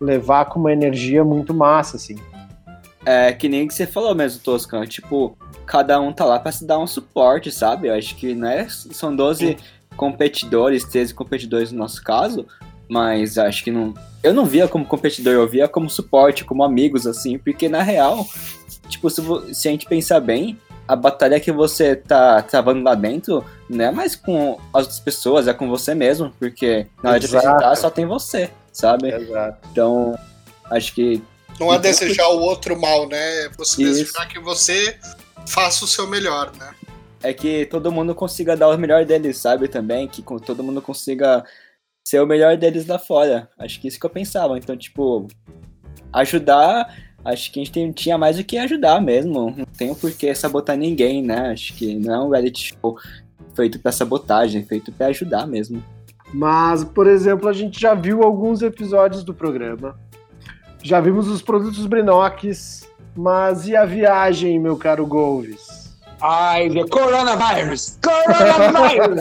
levar com uma energia muito massa, assim. É que nem que você falou mesmo, Toscan. Tipo, cada um tá lá para se dar um suporte, sabe? Eu acho que né, são 12 competidores, 13 competidores no nosso caso, mas acho que não. Eu não via como competidor, eu via como suporte, como amigos, assim, porque na real, tipo, se, se a gente pensar bem, a batalha que você tá travando lá dentro não é mais com as outras pessoas, é com você mesmo, porque na hora Exato. de apresentar só tem você, sabe? Exato. Então, acho que. Não é desejar o outro mal, né? É você Isso. desejar que você faça o seu melhor, né? É que todo mundo consiga dar o melhor deles, sabe? Também, que todo mundo consiga ser o melhor deles lá fora. Acho que isso que eu pensava. Então, tipo, ajudar. Acho que a gente tem, tinha mais do que ajudar mesmo. Não tem por que sabotar ninguém, né? Acho que não é um reality show feito para sabotagem, feito para ajudar mesmo. Mas, por exemplo, a gente já viu alguns episódios do programa. Já vimos os produtos Brinox. Mas e a viagem, meu caro Golves? Ai, the coronavirus! Coronavirus!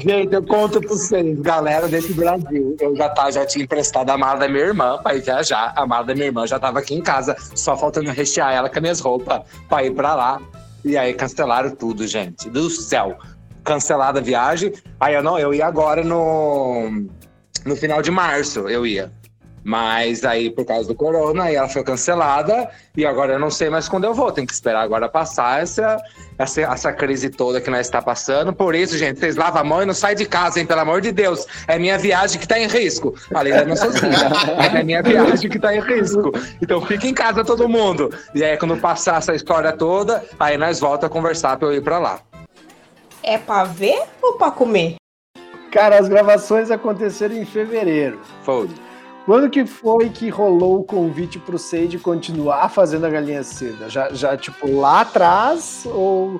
Gente, eu conto pra vocês, galera desse Brasil. Eu já, tá, já tinha emprestado a mala da minha irmã pra ir viajar. A mala da minha irmã já tava aqui em casa, só faltando rechear ela com as minhas roupas pra ir pra lá. E aí cancelaram tudo, gente. Do céu. Cancelada a viagem. Aí eu não, eu ia agora no, no final de março, eu ia. Mas aí, por causa do corona, aí ela foi cancelada e agora eu não sei mais quando eu vou. Tem que esperar agora passar essa, essa, essa crise toda que nós está passando. Por isso, gente, vocês lavam a mão e não saem de casa, hein? Pelo amor de Deus. É minha viagem que está em risco. Falei, eu não sou é minha viagem que está em risco. Então fica em casa todo mundo. E aí, quando passar essa história toda, aí nós volta a conversar para eu ir para lá. É para ver ou para comer? Cara, as gravações aconteceram em fevereiro. Foi. Quando que foi que rolou o convite pro Sage continuar fazendo a galinha seda? Já, já tipo, lá atrás? Ou,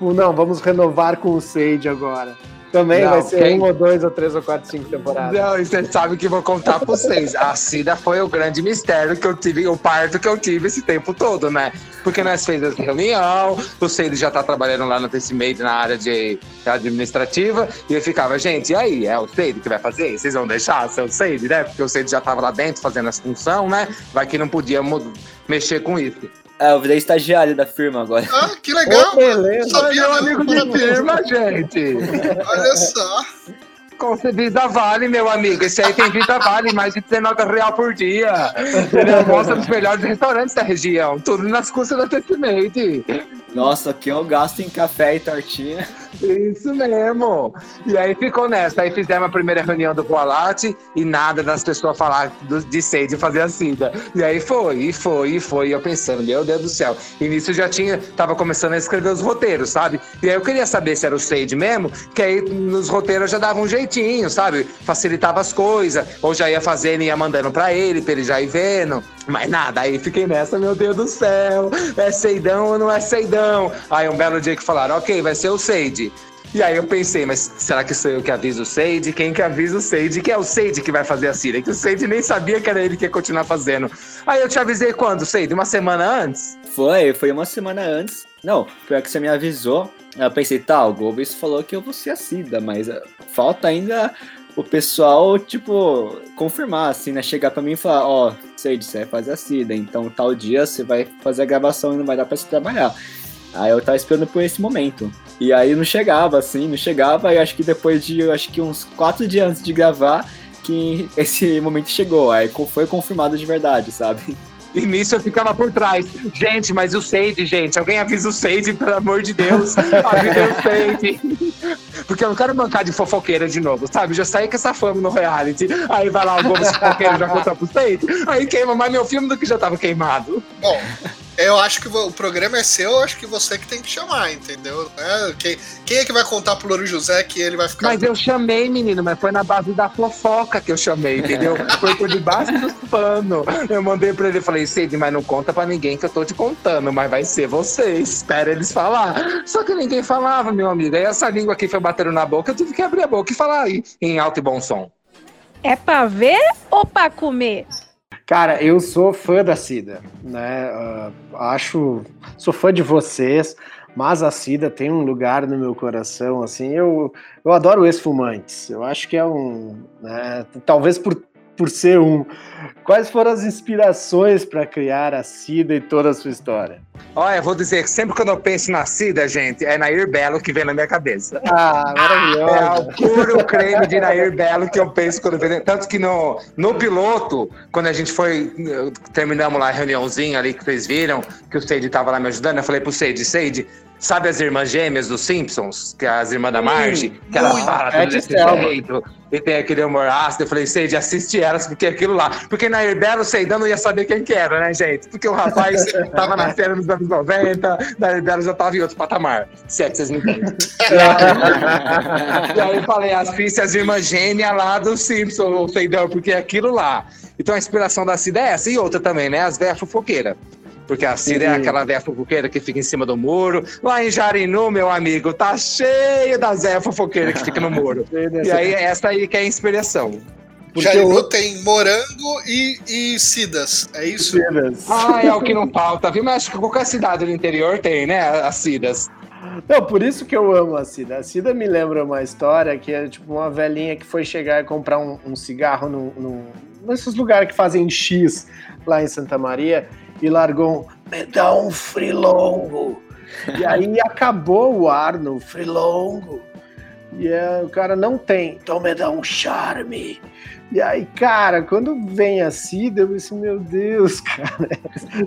ou não, vamos renovar com o Sage agora? Também Não, vai ser quem- um ou dois ou três ou quatro, cinco temporadas. Não, e você sabe que vou contar pra vocês. A Cida foi o grande mistério que eu tive, o parto que eu tive esse tempo todo, né? Porque nós fizemos reunião, o Ceide já tá trabalhando lá no Tecimade na área de administrativa, e eu ficava, gente, e aí? É o Ceide que vai fazer? Vocês vão deixar ser o né? Porque o Ceide já tava lá dentro fazendo as funções, né? Vai que não podia mu- mexer com isso. É, eu virei estagiário da firma agora. Ah, que legal! Ô, beleza. Sabia, Meu amigo de firma, gente. Olha só. Concebida Vale, meu amigo. Esse aí tem vida Vale, mais de 19 real por dia. Ele almoça nos melhores restaurantes da região. Tudo nas custas da Tecimate. Nossa, aqui eu gasto em café e tortinha. Isso mesmo. E aí ficou nessa. Aí fizemos a primeira reunião do Boalate e nada das pessoas falar do, de Seide fazer a Cida. E aí foi, e foi, e foi. E eu pensando, meu Deus do céu. E nisso eu já tinha, tava começando a escrever os roteiros, sabe? E aí eu queria saber se era o Seide mesmo, que aí nos roteiros eu já dava um jeitinho, sabe? Facilitava as coisas. Ou já ia fazendo e ia mandando pra ele, pra ele já ir vendo. Mas nada, aí fiquei nessa, meu Deus do céu. É Seidão ou não é Seidão? Aí um belo dia que falaram, ok, vai ser o Seide. E aí eu pensei, mas será que sou eu que aviso o Seide? Quem que avisa o Seide? Que é o Seide que vai fazer a Cira. Que o Seide nem sabia que era ele que ia continuar fazendo. Aí eu te avisei quando, Seide? Uma semana antes? Foi, foi uma semana antes. Não, foi a que você me avisou. Eu pensei, tá, o Golbis falou que eu vou ser a Cida, mas ah, falta ainda o pessoal, tipo, confirmar, assim, né? Chegar pra mim e falar, ó, Seide, você vai fazer a Cida, então tal dia você vai fazer a gravação e não vai dar pra se trabalhar. Aí eu tava esperando por esse momento. E aí não chegava, assim, não chegava, e acho que depois de, acho que uns quatro dias antes de gravar, que esse momento chegou. Aí foi confirmado de verdade, sabe? E nisso eu ficava por trás. Gente, mas o Seide, gente, alguém avisa o Seide, pelo amor de Deus. Avisa o Seide. Porque eu não quero bancar de fofoqueira de novo, sabe? Já saí com essa fama no reality. Aí vai lá o Gomes fofoqueiro já conta pro Seide. Aí queima mais meu filme do que já tava queimado. Bom, eu acho que o programa é seu, eu acho que você que tem que chamar, entendeu? É, quem, quem é que vai contar pro Louro José que ele vai ficar. Mas eu chamei, menino, mas foi na base da fofoca que eu chamei, entendeu? Foi por debaixo dos panos. Eu mandei pra ele e falei, Cid, mas não conta pra ninguém que eu tô te contando, mas vai ser você, espera eles falar. Só que ninguém falava, meu amigo. Aí essa língua aqui foi batendo na boca, eu tive que abrir a boca e falar aí, em alto e bom som. É pra ver ou pra comer? Cara, eu sou fã da Cida, né? Ah, acho, sou fã de vocês, mas a Cida tem um lugar no meu coração, assim. Eu, eu adoro esfumantes. Eu acho que é um, né? Talvez por por ser um. Quais foram as inspirações para criar a Cida e toda a sua história? Olha, eu vou dizer que sempre quando eu penso na Cida, gente, é Nair Belo que vem na minha cabeça. Ah, É maravilhosa. o puro creme de Nair Belo que eu penso quando vejo. Tanto que no, no piloto, quando a gente foi, eh, terminamos lá a reuniãozinha ali que vocês viram, que o Seide tava lá me ajudando, eu falei pro Seide, Seide, sabe as irmãs gêmeas dos Simpsons? Que é as irmãs da Marge? Que muito. falam É de desse jeito. E tem aquele humor ácido. Eu falei, Seide, assiste elas, porque é aquilo lá. Porque Nair Belo, o Seidão não ia saber quem que era, né, gente? Porque o rapaz tava na série nos anos 90, Nair Belo já tava em outro patamar. Se é que vocês me entendem. E aí eu falei, assiste as irmãs gêmeas lá do Simpson, ou Seidão, porque é aquilo lá. Então a inspiração da Cida é essa. E outra também, né? As velhas fofoqueiras. Porque a Cida é Sim. aquela velha fofoqueira que fica em cima do muro. Lá em Jarinu, meu amigo, tá cheio das velhas fofoqueiras que fica no muro. E aí essa aí que é a inspiração. Porque Jarinu eu- tem morango e, e cidas, é isso? Cidas. Ah, é o que não falta, viu? Mas acho que qualquer cidade do interior tem, né? As Cidas. Não, por isso que eu amo a Cida. A Cida me lembra uma história que é tipo uma velhinha que foi chegar e comprar um, um cigarro num, num- nesses lugares que fazem X lá em Santa Maria e largou um, me dá um frilongo. E aí acabou o ar no frilongo. E é, o cara não tem, então me dá um charme. E aí, cara, quando vem a Cida, eu pensei, meu Deus, cara,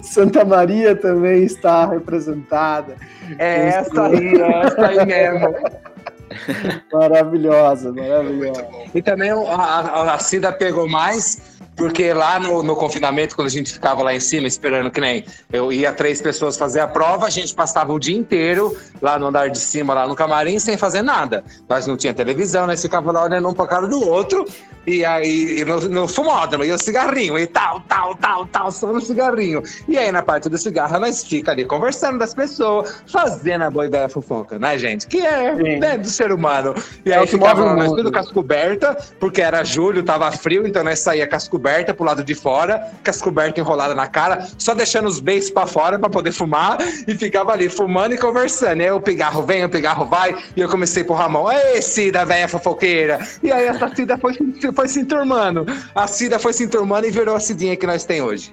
Santa Maria também está representada. É essa aí, é essa aí mesmo. Maravilhosa, maravilhosa. E também a, a, a Cida pegou mais Porque lá no, no confinamento, quando a gente ficava lá em cima esperando que nem eu ia três pessoas fazer a prova, a gente passava o dia inteiro lá no andar de cima, lá no camarim, sem fazer nada. Nós não tinha televisão, nós ficava lá olhando um pra cara do outro, e aí no, no fumódromo, e o cigarrinho, e tal, tal, tal, tal, só no cigarrinho. E aí na parte do cigarro, nós fica ali conversando das pessoas, fazendo a boa ideia fofoca, né, gente? Que é né, do ser humano. E É aí que ficava o nós tudo com as cobertas, porque era julho, tava frio, então nós saía com as cobertas pro lado de fora, com as cobertas enroladas na cara, só deixando os beijos pra fora pra poder fumar, e ficava ali fumando e conversando. Aí o pigarro vem, o pigarro vai, e eu comecei pro Ramon, ei, Cida, velha fofoqueira. E aí essa Cida foi, foi se enturmando. A Cida foi se enturmando e virou a Cidinha que nós tem hoje.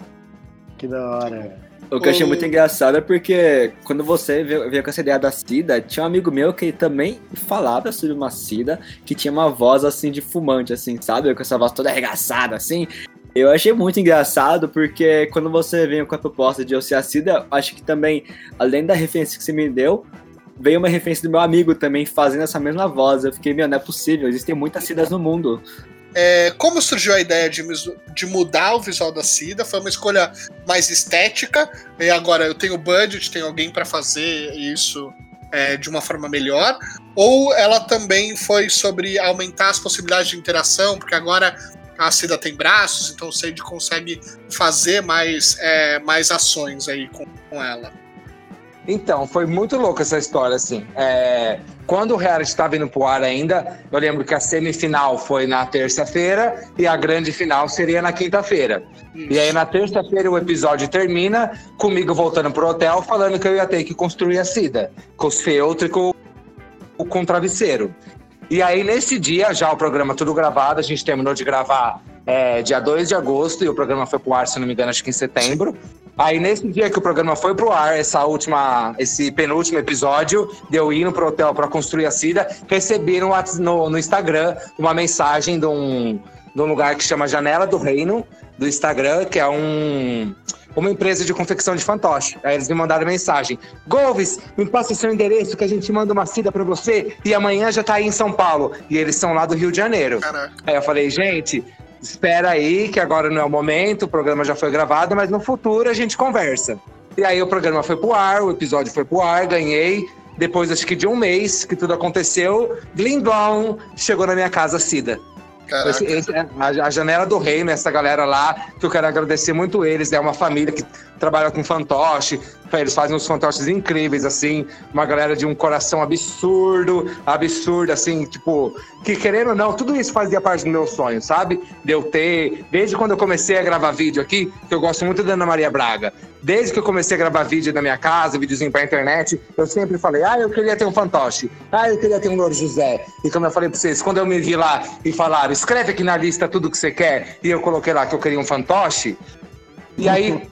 Que da hora. O que eu achei muito engraçado é porque quando você veio, veio com essa ideia da Cida, tinha um amigo meu que também falava sobre uma Cida que tinha uma voz assim de fumante, assim, sabe? Com essa voz toda arregaçada, assim. Eu achei muito engraçado porque quando você veio com a proposta de eu ser a Cida, acho que também, além da referência que você me deu, veio uma referência do meu amigo também fazendo essa mesma voz. Eu fiquei, meu, não é possível, existem muitas Cidas no mundo. É, como surgiu a ideia de, de mudar o visual da Cida? Foi uma escolha mais estética. E agora eu tenho budget, tenho alguém para fazer isso é, de uma forma melhor. Ou ela também foi sobre aumentar as possibilidades de interação, porque agora a Cida tem braços, então o Sage consegue fazer mais, é, mais ações aí com, com ela. Então, foi muito louca essa história, assim. É, quando o reality estava indo pro ar ainda, eu lembro que a semifinal foi na terça-feira e a grande final seria na quinta-feira. E aí, na terça-feira, o episódio termina comigo voltando pro hotel, falando que eu ia ter que construir a Cida, com os feltros e com, com o travesseiro. E aí, nesse dia, já o programa tudo gravado, a gente terminou de gravar é, dia 2 de agosto, e o programa foi pro ar, se não me engano, acho que em setembro. Aí, nesse dia que o programa foi pro ar, essa última, esse penúltimo episódio, de eu indo pro hotel para construir a Cida, recebi no, no, no Instagram uma mensagem de um, de um lugar que chama Janela do Reino, do Instagram, que é um uma empresa de confecção de fantoche. Aí eles me mandaram mensagem: Golves, me passa seu endereço que a gente manda uma cida pra você e amanhã já tá aí em São Paulo. E eles são lá do Rio de Janeiro. Aí eu falei: gente, espera aí que agora não é o momento, o programa já foi gravado, mas no futuro a gente conversa. E aí o programa foi pro ar, o episódio foi pro ar, ganhei. Depois, acho que de um mês que tudo aconteceu, Blom, chegou na minha casa Cida. Esse- esse a, a Janela do Reino, essa galera lá, que eu quero agradecer muito eles. É uma família que trabalha com fantoche, eles fazem uns fantoches incríveis, assim. Uma galera de um coração absurdo, absurdo, assim, tipo, que querendo ou não, tudo isso fazia parte do meu sonho, sabe? De eu ter, desde quando eu comecei a gravar vídeo aqui, que eu gosto muito da Ana Maria Braga, desde que eu comecei a gravar vídeo na minha casa, videozinho pra internet, eu sempre falei, ah, eu queria ter um fantoche, ah, eu queria ter um Louro José. E como eu falei pra vocês, quando eu me vi lá e falaram, escreve aqui na lista tudo que você quer, e eu coloquei lá que eu queria um fantoche, e aí,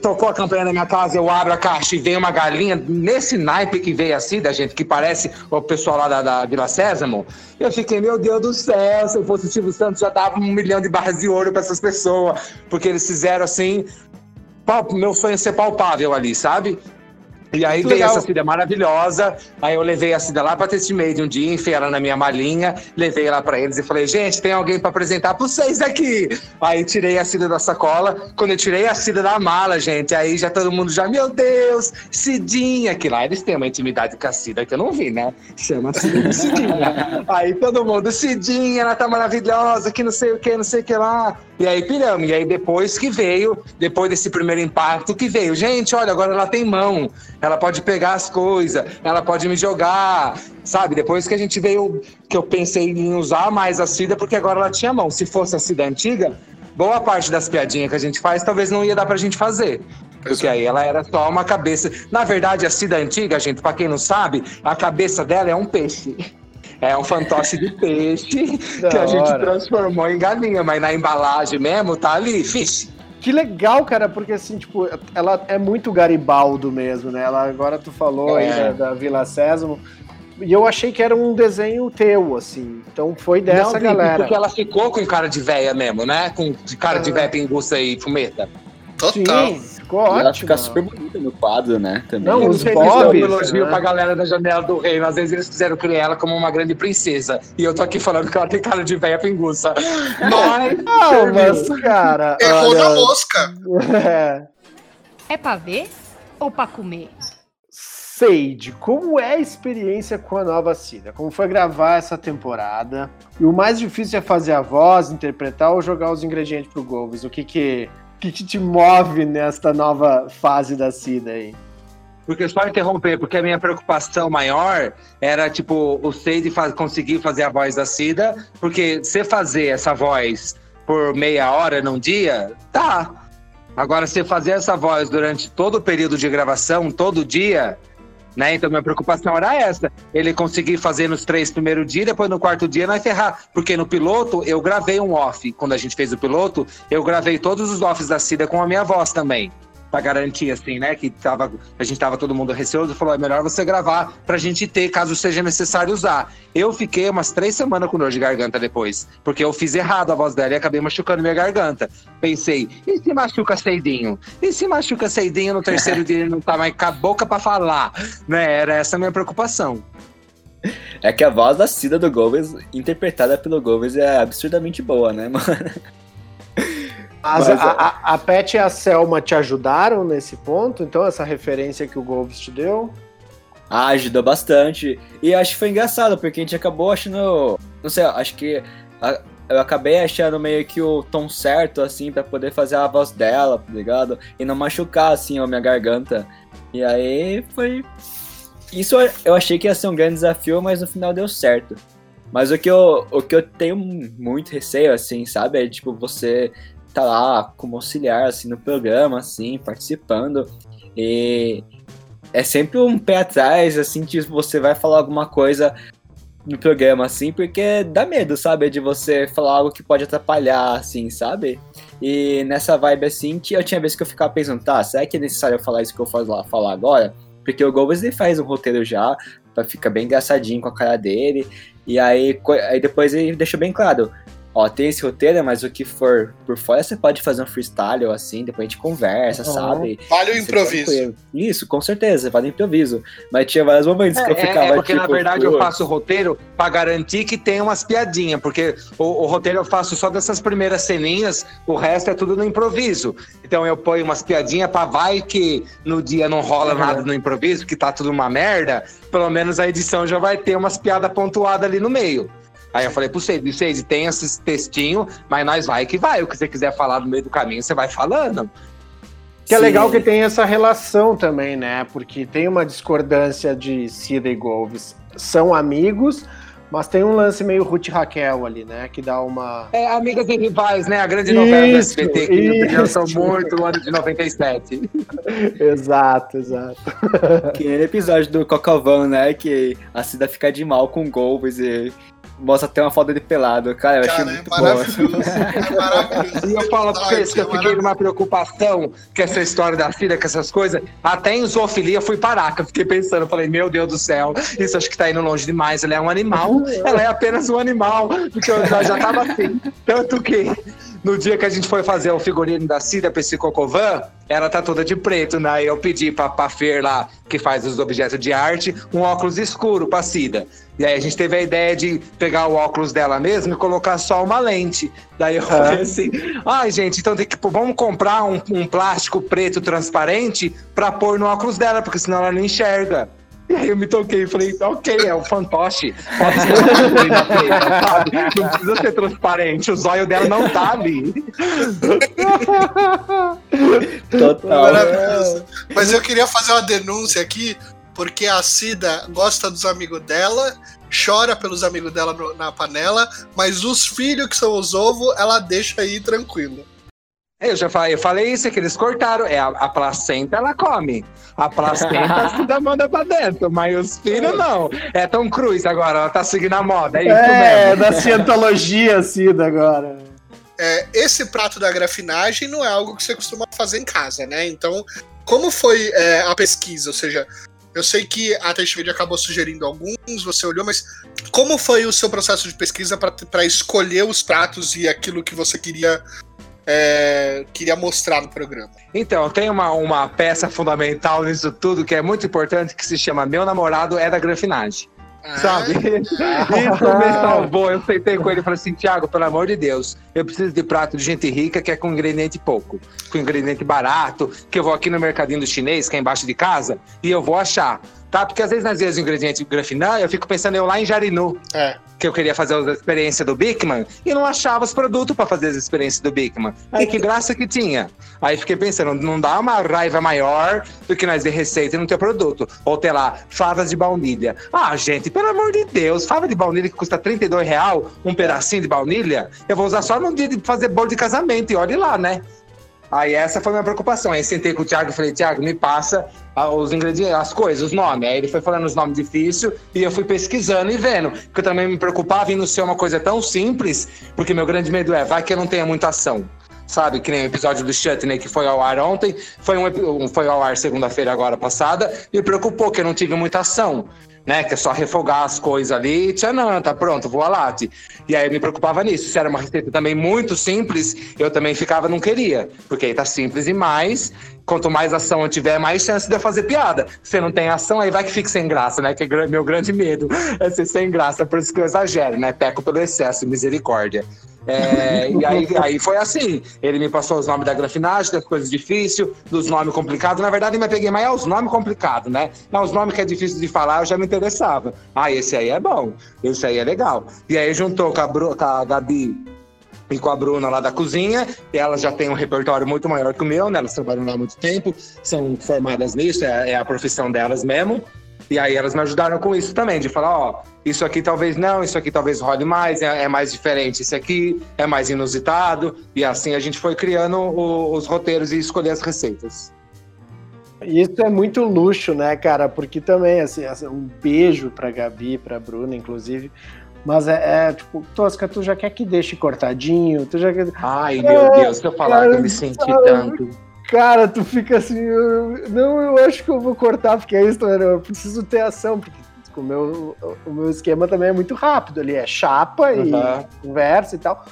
tocou a campanha na minha casa, eu abro a caixa e vem uma galinha nesse naipe que veio assim, da gente, que parece o pessoal lá da, da Vila Sésamo. Eu fiquei, meu Deus do céu, se eu fosse o Silvio Santos, já dava um milhão de barras de ouro pra essas pessoas. Porque eles fizeram assim, meu sonho é ser palpável ali, sabe? E aí Muito veio legal. essa Cida maravilhosa. Aí eu levei a Cida lá pra Test Made um dia, enfiei ela na minha malinha, levei ela pra eles e falei, gente, tem alguém pra apresentar pra vocês aqui. Aí tirei a Cida da sacola. Quando eu tirei a Cida da mala, gente, aí já todo mundo já, meu Deus, Cidinha, que lá eles têm uma intimidade com a Cida que eu não vi, né? Chama a Cida de Cidinha. aí todo mundo, Cidinha, ela tá maravilhosa, que não sei o que, não sei o que lá. E aí piramos. E aí depois que veio, depois desse primeiro impacto que veio, gente, olha, agora ela tem mão, ela pode pegar as coisas, ela pode me jogar, sabe? Depois que a gente veio, que eu pensei em usar mais a Cida, porque agora ela tinha mão. Se fosse a Cida antiga, boa parte das piadinhas que a gente faz, talvez não ia dar pra gente fazer. Porque aí ela era só uma cabeça. Na verdade, a Cida antiga, gente, pra quem não sabe, a cabeça dela é um peixe. É um fantoche de peixe que a gente transformou em galinha, mas na embalagem mesmo tá ali, fish. Que legal, cara, porque assim, tipo, ela é muito Garibaldo mesmo, né? Ela, agora tu falou aí É. da, Vila Sésamo. E eu achei que era um desenho teu, assim. Então foi dessa Não, galera. Porque ela ficou com cara de véia mesmo, né? Com de cara de véia pinguça e fumeta. Total. Sim, ficou E ela ótimo. fica super bonita. no quadro, né? Também. Não, Eu os é um Bobs, elogio né? pra galera da Janela do Reino. Às vezes eles quiseram criar ela como uma grande princesa. E eu tô aqui falando que ela tem cara de velha pinguça. Mas, Não, mas, cara. Errou olha, na mosca. É. É pra ver ou pra comer? Sage, como é a experiência com a nova Cida? Como foi gravar essa temporada? E o mais difícil é fazer a voz, interpretar ou jogar os ingredientes pro Golves? O que que, que, te move nesta nova fase da Cida aí? Porque só interromper, porque a minha preocupação maior era, tipo, o Seide faz, conseguir fazer a voz da Cida, porque você fazer essa voz por meia hora num dia, tá. Agora, você fazer essa voz durante todo o período de gravação, todo dia, né? Então, minha preocupação era essa. Ele conseguir fazer nos três primeiros dias, depois no quarto dia nós ferrar. Porque no piloto, eu gravei um off. Quando a gente fez o piloto, eu gravei todos os offs da Cida com a minha voz também. Pra garantir, assim, né? Que tava, a gente tava todo mundo receoso. Falou, é melhor você gravar pra gente ter, caso seja necessário usar. Eu fiquei umas três semanas com dor de garganta depois. Porque eu fiz errado a voz dela e acabei machucando minha garganta. Pensei, e se machuca Seidinho? E se machuca Seidinho no terceiro dia ele não tá mais com a boca pra falar? Né? Era essa a minha preocupação. É que a voz da Cida do Gomes, interpretada pelo Gomes, é absurdamente boa, né, mano? Mas, Mas, a, a, a Pet e a Selma te ajudaram nesse ponto? Então, essa referência que o Golves te deu? Ah, ajudou bastante. E acho que foi engraçado, porque a gente acabou achando. Não sei, acho que. a- eu acabei achando meio que o tom certo, assim, pra poder fazer a voz dela, tá ligado? E não machucar, assim, a minha garganta. E aí foi. Isso eu- eu achei que ia ser um grande desafio, mas no final deu certo. Mas o que eu, o que eu tenho muito receio, assim, sabe? É tipo, você tá lá como auxiliar, assim, no programa, assim, participando. E é sempre um pé atrás, assim, que você vai falar alguma coisa no programa, assim, porque dá medo, sabe? De você falar algo que pode atrapalhar, assim, sabe? E nessa vibe, assim, que eu tinha vezes que eu ficava pensando, tá, será que é necessário falar isso que eu faço lá, falar agora? Porque o Gomes ele faz um roteiro já, pra ficar bem engraçadinho com a cara dele, e aí, aí depois ele deixa bem claro, ó, tem esse roteiro, mas o que for por fora você pode fazer um freestyle ou assim, depois a gente conversa, Uhum. sabe? Vale o é improviso. Isso, com certeza, vale o improviso. Mas tinha vários momentos que eu É, ficava é porque tipo, na verdade eu faço o roteiro pra garantir que tem umas piadinhas, porque o, o roteiro eu faço só dessas primeiras ceninhas, o resto é tudo no improviso. Então eu ponho umas piadinhas pra vai que no dia não rola Uhum. nada no improviso, que tá tudo uma merda, pelo menos a edição já vai ter umas piadas pontuadas ali no meio. Aí eu falei pro Seide, Seide, tem esse textinho, mas nós vai que vai. O que você quiser falar no meio do caminho, você vai falando. Que é Sim. legal que tem essa relação também, né? Porque tem uma discordância de Cida e Golves. São amigos, mas tem um lance meio Ruth e Raquel ali, né? Que dá uma. É, Amigas e Rivais, né? A grande novela do Isso, SBT, que me isso. muito no ano de 97. exato, exato. No episódio do Cocovão, né? Que a Cida fica de mal com o Golves e mostra até uma foto dele pelado. Cara, eu achei Cara, é muito bom. maravilhoso. É maravilhoso. E eu falo pra vocês que eu é fiquei numa preocupação com essa história da filha, com essas coisas. Até em zoofilia fui parar, que eu fiquei pensando, eu falei, meu Deus do céu, isso acho que tá indo longe demais. Ela é um animal, ela é apenas um animal. Porque eu já, já tava assim. Tanto que no dia que a gente foi fazer o figurino da Cida pra esse Cocovan, ela tá toda de preto, né? Eu pedi pra, pra Fer lá, que faz os objetos de arte, um óculos escuro pra Cida. E aí a gente teve a ideia de pegar o óculos dela mesmo e colocar só uma lente. Daí eu falei assim, ai gente, então tem que, pô, vamos comprar um, um plástico preto transparente pra pôr no óculos dela, porque senão ela não enxerga. E aí eu me toquei e falei, ok, é o fantoche. Pode ser uma sabe? Não precisa ser transparente, o zóio dela não tá ali. Total. Maravilhoso. Mas eu queria fazer uma denúncia aqui, porque a Cida gosta dos amigos dela, chora pelos amigos dela no- na panela, mas os filhos que são os ovos, ela deixa aí tranquilo. Eu já falei, eu falei isso, é que eles cortaram. É, a, a placenta ela come. A placenta a Cida manda pra dentro, mas os filhos não. É Tom Cruise agora, ela tá seguindo a moda, é isso É, mesmo. da cientologia, Cida, agora. É, esse prato da grafinagem não é algo que você costuma fazer em casa, né? Então, como foi é, a pesquisa? Ou seja, eu sei que a Teixeira acabou sugerindo alguns, você olhou, mas como foi o seu processo de pesquisa para escolher os pratos e aquilo que você queria é, queria mostrar no programa? Então, tem uma, uma peça fundamental nisso tudo que é muito importante que se chama Meu Namorado é da Granfinagem. Sabe? Isso me salvou. Eu sentei com ele e falei assim: Tiago, pelo amor de Deus, eu preciso de prato de gente rica que é com ingrediente pouco, com ingrediente barato, que eu vou aqui no mercadinho do chinês, que é embaixo de casa, e eu vou achar. Tá? Porque às vezes nas vezes o ingrediente grafiná, eu fico pensando eu lá em Jarinu. É. Que eu queria fazer a experiência do Bigman e não achava os produtos para fazer as experiências do Bigman. Aí que graça que tinha. Aí fiquei pensando, não dá uma raiva maior do que nós ver receita e não ter produto. Ou ter lá, favas de baunilha. Ah, gente, pelo amor de Deus, fava de baunilha que custa 32 real, um pedacinho de baunilha, eu vou usar só no dia de fazer bolo de casamento e olhe lá, né? Aí essa foi a minha preocupação. Aí sentei com o Thiago e falei, Thiago, me passa os ingredientes, as coisas, os nomes. Aí ele foi falando os nomes difíceis e eu fui pesquisando e vendo. Porque eu também me preocupava em não ser uma coisa tão simples, porque meu grande medo é, vai que eu não tenha muita ação. Sabe, que nem o episódio do Chutney que foi ao ar ontem, foi, um, foi ao ar segunda-feira agora passada, me preocupou que eu não tive muita ação né? Que é só refogar as coisas ali, tchanã, tá pronto, voa late. E aí eu me preocupava nisso. Se era uma receita também muito simples, eu também ficava, não queria. Porque aí tá simples demais. Quanto mais ação eu tiver, mais chance de eu fazer piada. Se não tem ação, aí vai que fique sem graça, né? Que é meu grande medo é ser sem graça. Por isso que eu exagero, né? Peco pelo excesso, misericórdia. É, e aí, aí foi assim. Ele me passou os nomes da grafinagem, das coisas difíceis, dos nomes complicados. Na verdade, eu me peguei mais aos nomes complicados, né? Não, os nomes que é difícil de falar, eu já me interessava. Ah, esse aí é bom, esse aí é legal. E aí juntou com a, Bru, com a Gabi e com a Bruna lá da cozinha, elas já têm um repertório muito maior que o meu, né? Elas trabalham lá há muito tempo, são formadas nisso, é, é a profissão delas mesmo. E aí elas me ajudaram com isso também, de falar, ó, isso aqui talvez não, isso aqui talvez role mais, é, é mais diferente, isso aqui é mais inusitado. E assim a gente foi criando o, os roteiros e escolher as receitas. Isso é muito luxo, né, cara? Porque também, assim, assim um beijo pra Gabi, pra Bruna, inclusive. Mas é, é, tipo, Tosca, tu já quer que deixe cortadinho? Tu já quer... Ai, meu é, Deus, se eu falar cara, que eu me senti cara, tanto. Cara, tu fica assim, eu, não, eu acho que eu vou cortar, porque é isso, eu preciso ter ação, porque o meu, o meu esquema também é muito rápido ali, é chapa uhum. e conversa e tal.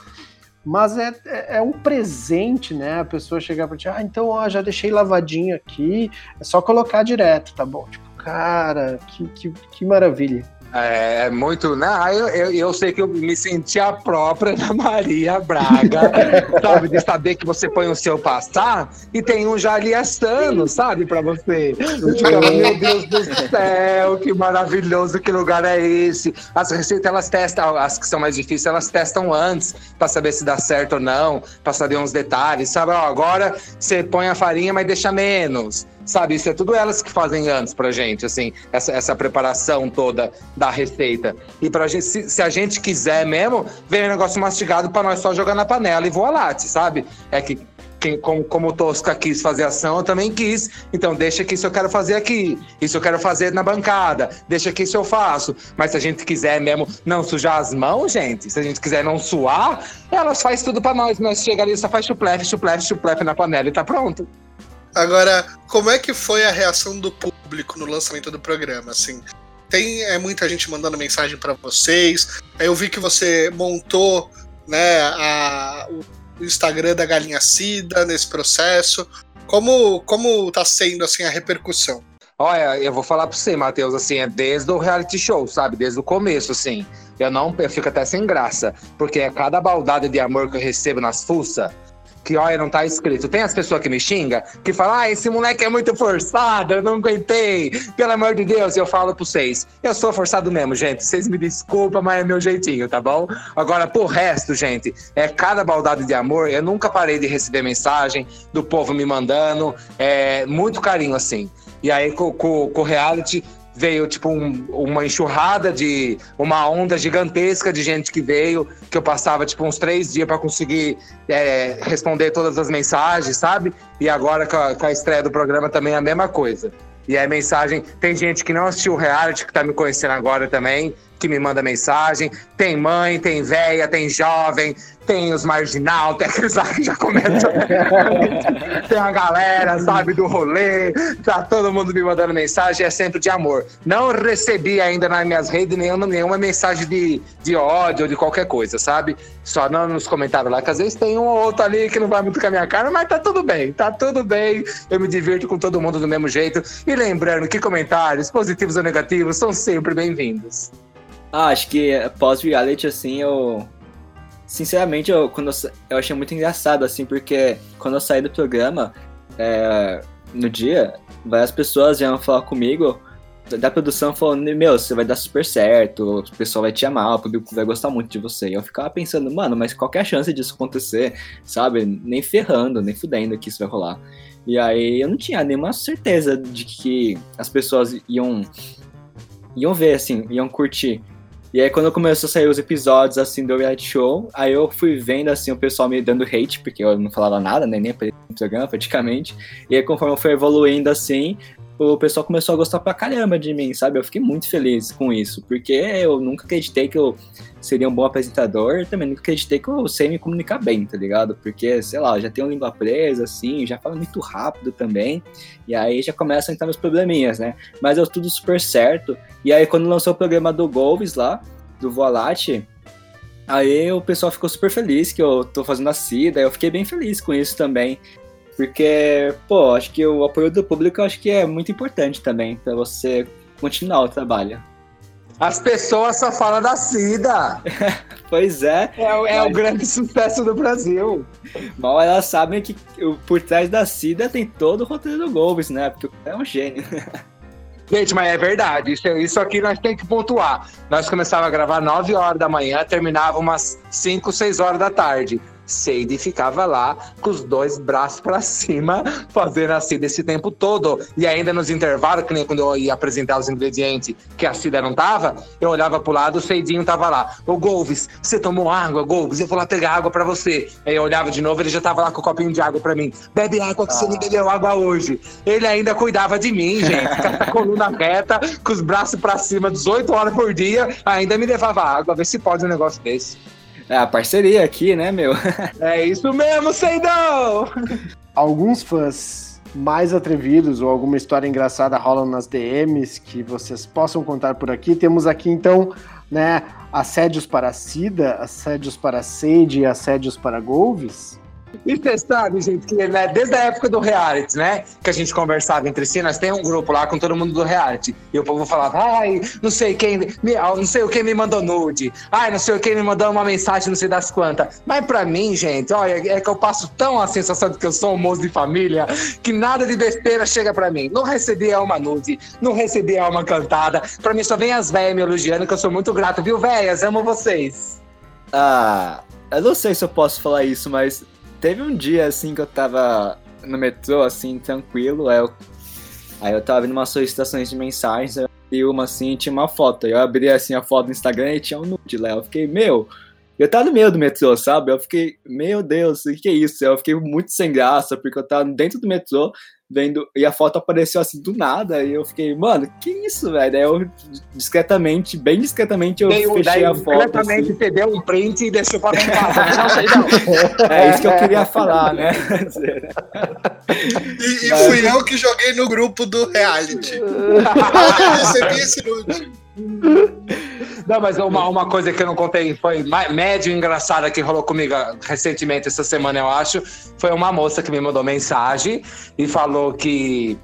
Mas é, é, é, um presente, né? A pessoa chegar pra ti, ah, então ó, já deixei lavadinho aqui, é só colocar direto, tá bom? Tipo, cara, que, que, que maravilha. É, é muito. Não, né? eu, eu, eu, sei que eu me senti a própria da Maria Braga, sabe? De saber que você põe o seu passar e tem um já ali assando, sabe? Pra você. Eu ficava, meu Deus do céu, que maravilhoso, que lugar é esse? As receitas elas testam, as que são mais difíceis, elas testam antes pra saber se dá certo ou não, pra saber uns detalhes, sabe? Ó, agora você põe a farinha, mas deixa menos sabe? Isso é tudo elas que fazem antes pra gente, assim, essa, essa preparação toda da receita. E pra gente, se, se a gente quiser mesmo, vem um negócio mastigado para nós só jogar na panela e voar late, sabe? É que quem, como, como o Tosca quis fazer ação, eu também quis. Então, deixa que isso eu quero fazer aqui. Isso eu quero fazer na bancada. Deixa que isso eu faço. Mas se a gente quiser mesmo não sujar as mãos, gente, se a gente quiser não suar, elas faz tudo para nós. Nós chega ali, só faz chuplefe, chuplefe, chuplefe na panela e tá pronto. Agora, como é que foi a reação do público no lançamento do programa? Assim, tem é, muita gente mandando mensagem para vocês. Eu vi que você montou né, a, o Instagram da Galinha Cida nesse processo. Como, como tá sendo assim a repercussão? Olha, eu vou falar para você, Matheus, assim, é desde o reality show, sabe? Desde o começo, assim. Eu não, eu fico até sem graça, porque é cada baldada de amor que eu recebo nas fuças, que olha, não tá escrito. Tem as pessoas que me xingam, que falam, ah, esse moleque é muito forçado, eu não aguentei, pelo amor de Deus. E eu falo pra vocês, eu sou forçado mesmo, gente. Vocês me desculpam, mas é meu jeitinho, tá bom? Agora, pro resto, gente, é cada baldade de amor. Eu nunca parei de receber mensagem do povo me mandando, é muito carinho assim. E aí, com, o reality, veio tipo um, uma enxurrada de uma onda gigantesca de gente que veio que eu passava tipo uns três dias para conseguir é, responder todas as mensagens sabe? E agora com a, com a, estreia do programa também é a mesma coisa. E a mensagem tem gente que não assistiu o reality que tá me conhecendo agora também que me manda mensagem. Tem mãe, tem véia, tem jovem, tem os marginal, tem aqueles lá que já começam. tem a galera, sabe, do rolê. Tá todo mundo me mandando mensagem, é sempre de amor. Não recebi ainda nas minhas redes nenhuma, nenhuma mensagem de, de ódio ou de qualquer coisa, sabe? Só não nos comentários lá, que às vezes tem um ou outro ali que não vai muito com a minha cara, mas tá tudo bem, tá tudo bem. Eu me divirto com todo mundo do mesmo jeito. E lembrando que comentários, positivos ou negativos, são sempre bem-vindos. Ah, acho que pós-reality, assim, eu. Sinceramente, eu, quando eu, eu achei muito engraçado, assim, porque quando eu saí do programa, é, no dia, várias pessoas vieram falar comigo da produção falando, meu, você vai dar super certo, o pessoal vai te amar, o público vai gostar muito de você. E eu ficava pensando, mano, mas qualquer chance disso acontecer, sabe? Nem ferrando, nem fudendo que isso vai rolar. E aí eu não tinha nenhuma certeza de que as pessoas iam iam ver, assim, iam curtir. E aí quando começou a sair os episódios, assim, do reality show, aí eu fui vendo, assim, o pessoal me dando hate, porque eu não falava nada, né, nem aparecia no programa, praticamente. E aí conforme eu fui evoluindo, assim, o pessoal começou a gostar pra caramba de mim, sabe? Eu fiquei muito feliz com isso, porque eu nunca acreditei que eu seria um bom apresentador, também nunca acreditei que eu sei me comunicar bem, tá ligado? Porque, sei lá, já tenho língua presa, assim, já falo muito rápido também, e aí já começam a entrar meus probleminhas, né? Mas deu tudo super certo, e aí quando lançou o programa do Golves lá, do Voalate, aí o pessoal ficou super feliz que eu tô fazendo a CIDA, eu fiquei bem feliz com isso também. Porque, pô, acho que o apoio do público acho que é muito importante também para você continuar o trabalho. As pessoas só falam da Cida. pois é. É, o- é o grande sucesso do Brasil. Mal elas sabem que por trás da Cida tem todo o roteiro do Golbes, né? Porque é um gênio. Gente, mas é verdade. Isso, isso aqui nós temos que pontuar. Nós começávamos a gravar 9 horas da manhã, terminava umas 5, 6 horas da tarde. Seide ficava lá com os dois braços pra cima, fazendo a Cida esse tempo todo. E ainda nos intervalos, que nem quando eu ia apresentar os ingredientes, que a Cida não tava, eu olhava pro lado, o Seidinho tava lá. Ô Golves, você tomou água, Golves? Eu vou lá pegar água pra você. Aí eu olhava de novo, ele já tava lá com o copinho de água pra mim. Bebe água que você não bebeu água hoje. Ele ainda cuidava de mim, gente. Com a coluna reta, com os braços pra cima, 18 horas por dia, ainda me levava água. Vê se pode um negócio desse. É a parceria aqui, né, meu? É isso mesmo, Seidão! Alguns fãs mais atrevidos ou alguma história engraçada rolam nas DMs que vocês possam contar por aqui. Temos aqui então, né, assédios para Cida, assédios para Sage e assédios para Golves. E você sabe, gente, que né, desde a época do reality, né? Que a gente conversava entre si, nós tem um grupo lá com todo mundo do reality. E o povo falava, ai, não sei quem, me, ah, não sei o que me mandou nude. Ai, não sei o que me mandou uma mensagem, não sei das quantas. Mas pra mim, gente, olha, é que eu passo tão a sensação de que eu sou um moço de família que nada de besteira chega pra mim. Não recebi uma nude, não recebi uma cantada. Pra mim só vem as velhas me elogiando, que eu sou muito grato, viu, velhas? Amo vocês. Ah, eu não sei se eu posso falar isso, mas teve um dia assim que eu tava no metrô, assim, tranquilo, aí eu, aí eu tava vendo umas solicitações de mensagens, abri uma assim e tinha uma foto. Eu abri assim a foto do Instagram e tinha um nude lá. Eu fiquei, meu. Eu tava no meio do metrô, sabe? Eu fiquei, meu Deus, o que é isso? Eu fiquei muito sem graça, porque eu tava dentro do metrô, vendo, e a foto apareceu assim do nada, e eu fiquei, mano, que isso, velho? Daí eu discretamente, bem discretamente, eu Daí, fechei daí, a foto. completamente, assim. você deu um print e deixou pra mim. Não sei, não. É isso que eu queria falar, né? E, e fui eu que joguei no grupo do reality. Eu recebi esse nude. Não, mas uma, uma coisa que eu não contei foi médio engraçada que rolou comigo recentemente, essa semana, eu acho. Foi uma moça que me mandou mensagem e falou que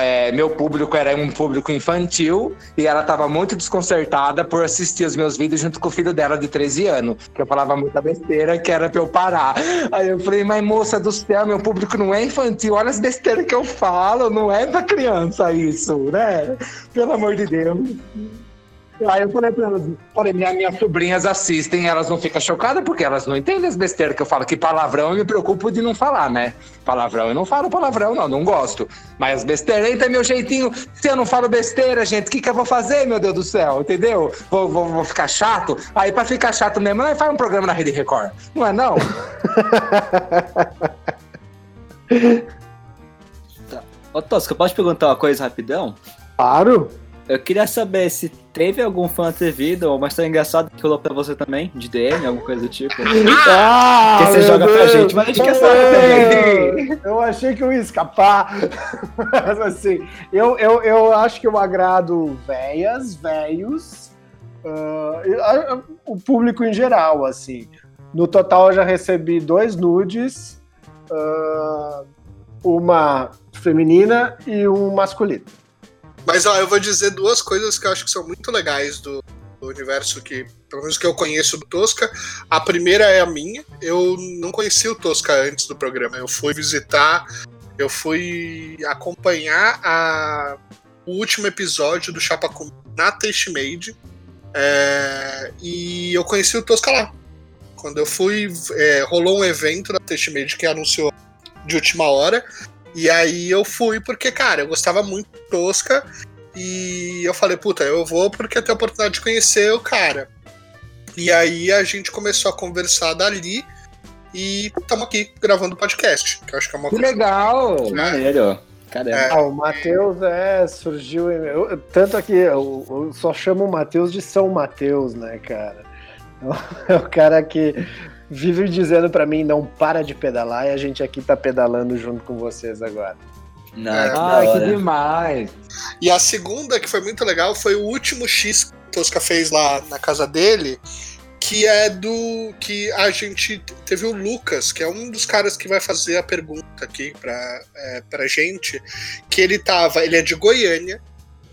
é, meu público era um público infantil e ela estava muito desconcertada por assistir os meus vídeos junto com o filho dela de 13 anos. Que eu falava muita besteira que era pra eu parar. Aí eu falei, mas moça do céu, meu público não é infantil, olha as besteiras que eu falo, não é pra criança isso, né? Pelo amor de Deus. Aí eu falei pra elas, falei, minha, minhas sobrinhas assistem, elas não ficam chocadas porque elas não entendem as besteiras que eu falo, que palavrão eu me preocupo de não falar, né? Palavrão eu não falo palavrão, não, não gosto. Mas as besteiras, eita, meu jeitinho, se eu não falo besteira, gente, o que, que eu vou fazer, meu Deus do céu, entendeu? Vou, vou, vou ficar chato? Aí pra ficar chato mesmo, nós faz um programa na Rede Record, não é não? Ô, Tosca, posso te perguntar uma coisa rapidão? Claro. Eu queria saber se teve algum fã atrevido ou uma história engraçada que rolou pra você também, de DM, alguma coisa do tipo. Ah, que você joga pra Deus. gente, mas a gente quer saber também. Eu achei que eu ia escapar. Mas assim, eu, eu, eu acho que eu agrado véias, velhos, ah, e, ah, o público em geral, assim. No total eu já recebi dois nudes, ah, uma feminina e um masculino. Mas ó, eu vou dizer duas coisas que eu acho que são muito legais do, do universo que, pelo menos que eu conheço do Tosca. A primeira é a minha. Eu não conhecia o Tosca antes do programa. Eu fui visitar, eu fui acompanhar a, o último episódio do Chapa Com na Taste Made. É, e eu conheci o Tosca lá. Quando eu fui, é, rolou um evento da Taste Made que anunciou de última hora. E aí eu fui porque, cara, eu gostava muito do Tosca. E eu falei, puta, eu vou porque eu tenho a oportunidade de conhecer o cara. E aí a gente começou a conversar dali. E estamos aqui gravando o podcast. Que eu acho que é uma Que coisa. legal! Maneiro. Caramba. É. Ah, o Matheus é, surgiu. em- eu- tanto aqui, eu, eu só chamo o Matheus de São Mateus, né, cara? É o cara que vive dizendo pra mim não para de pedalar e a gente aqui tá pedalando junto com vocês agora. Não, É. Ai, que demais! E a segunda, que foi muito legal, foi o último X que o Tosca fez lá na casa dele, que é do que a gente teve o Lucas, que é um dos caras que vai fazer a pergunta aqui pra, é, pra gente, que ele tava, ele é de Goiânia,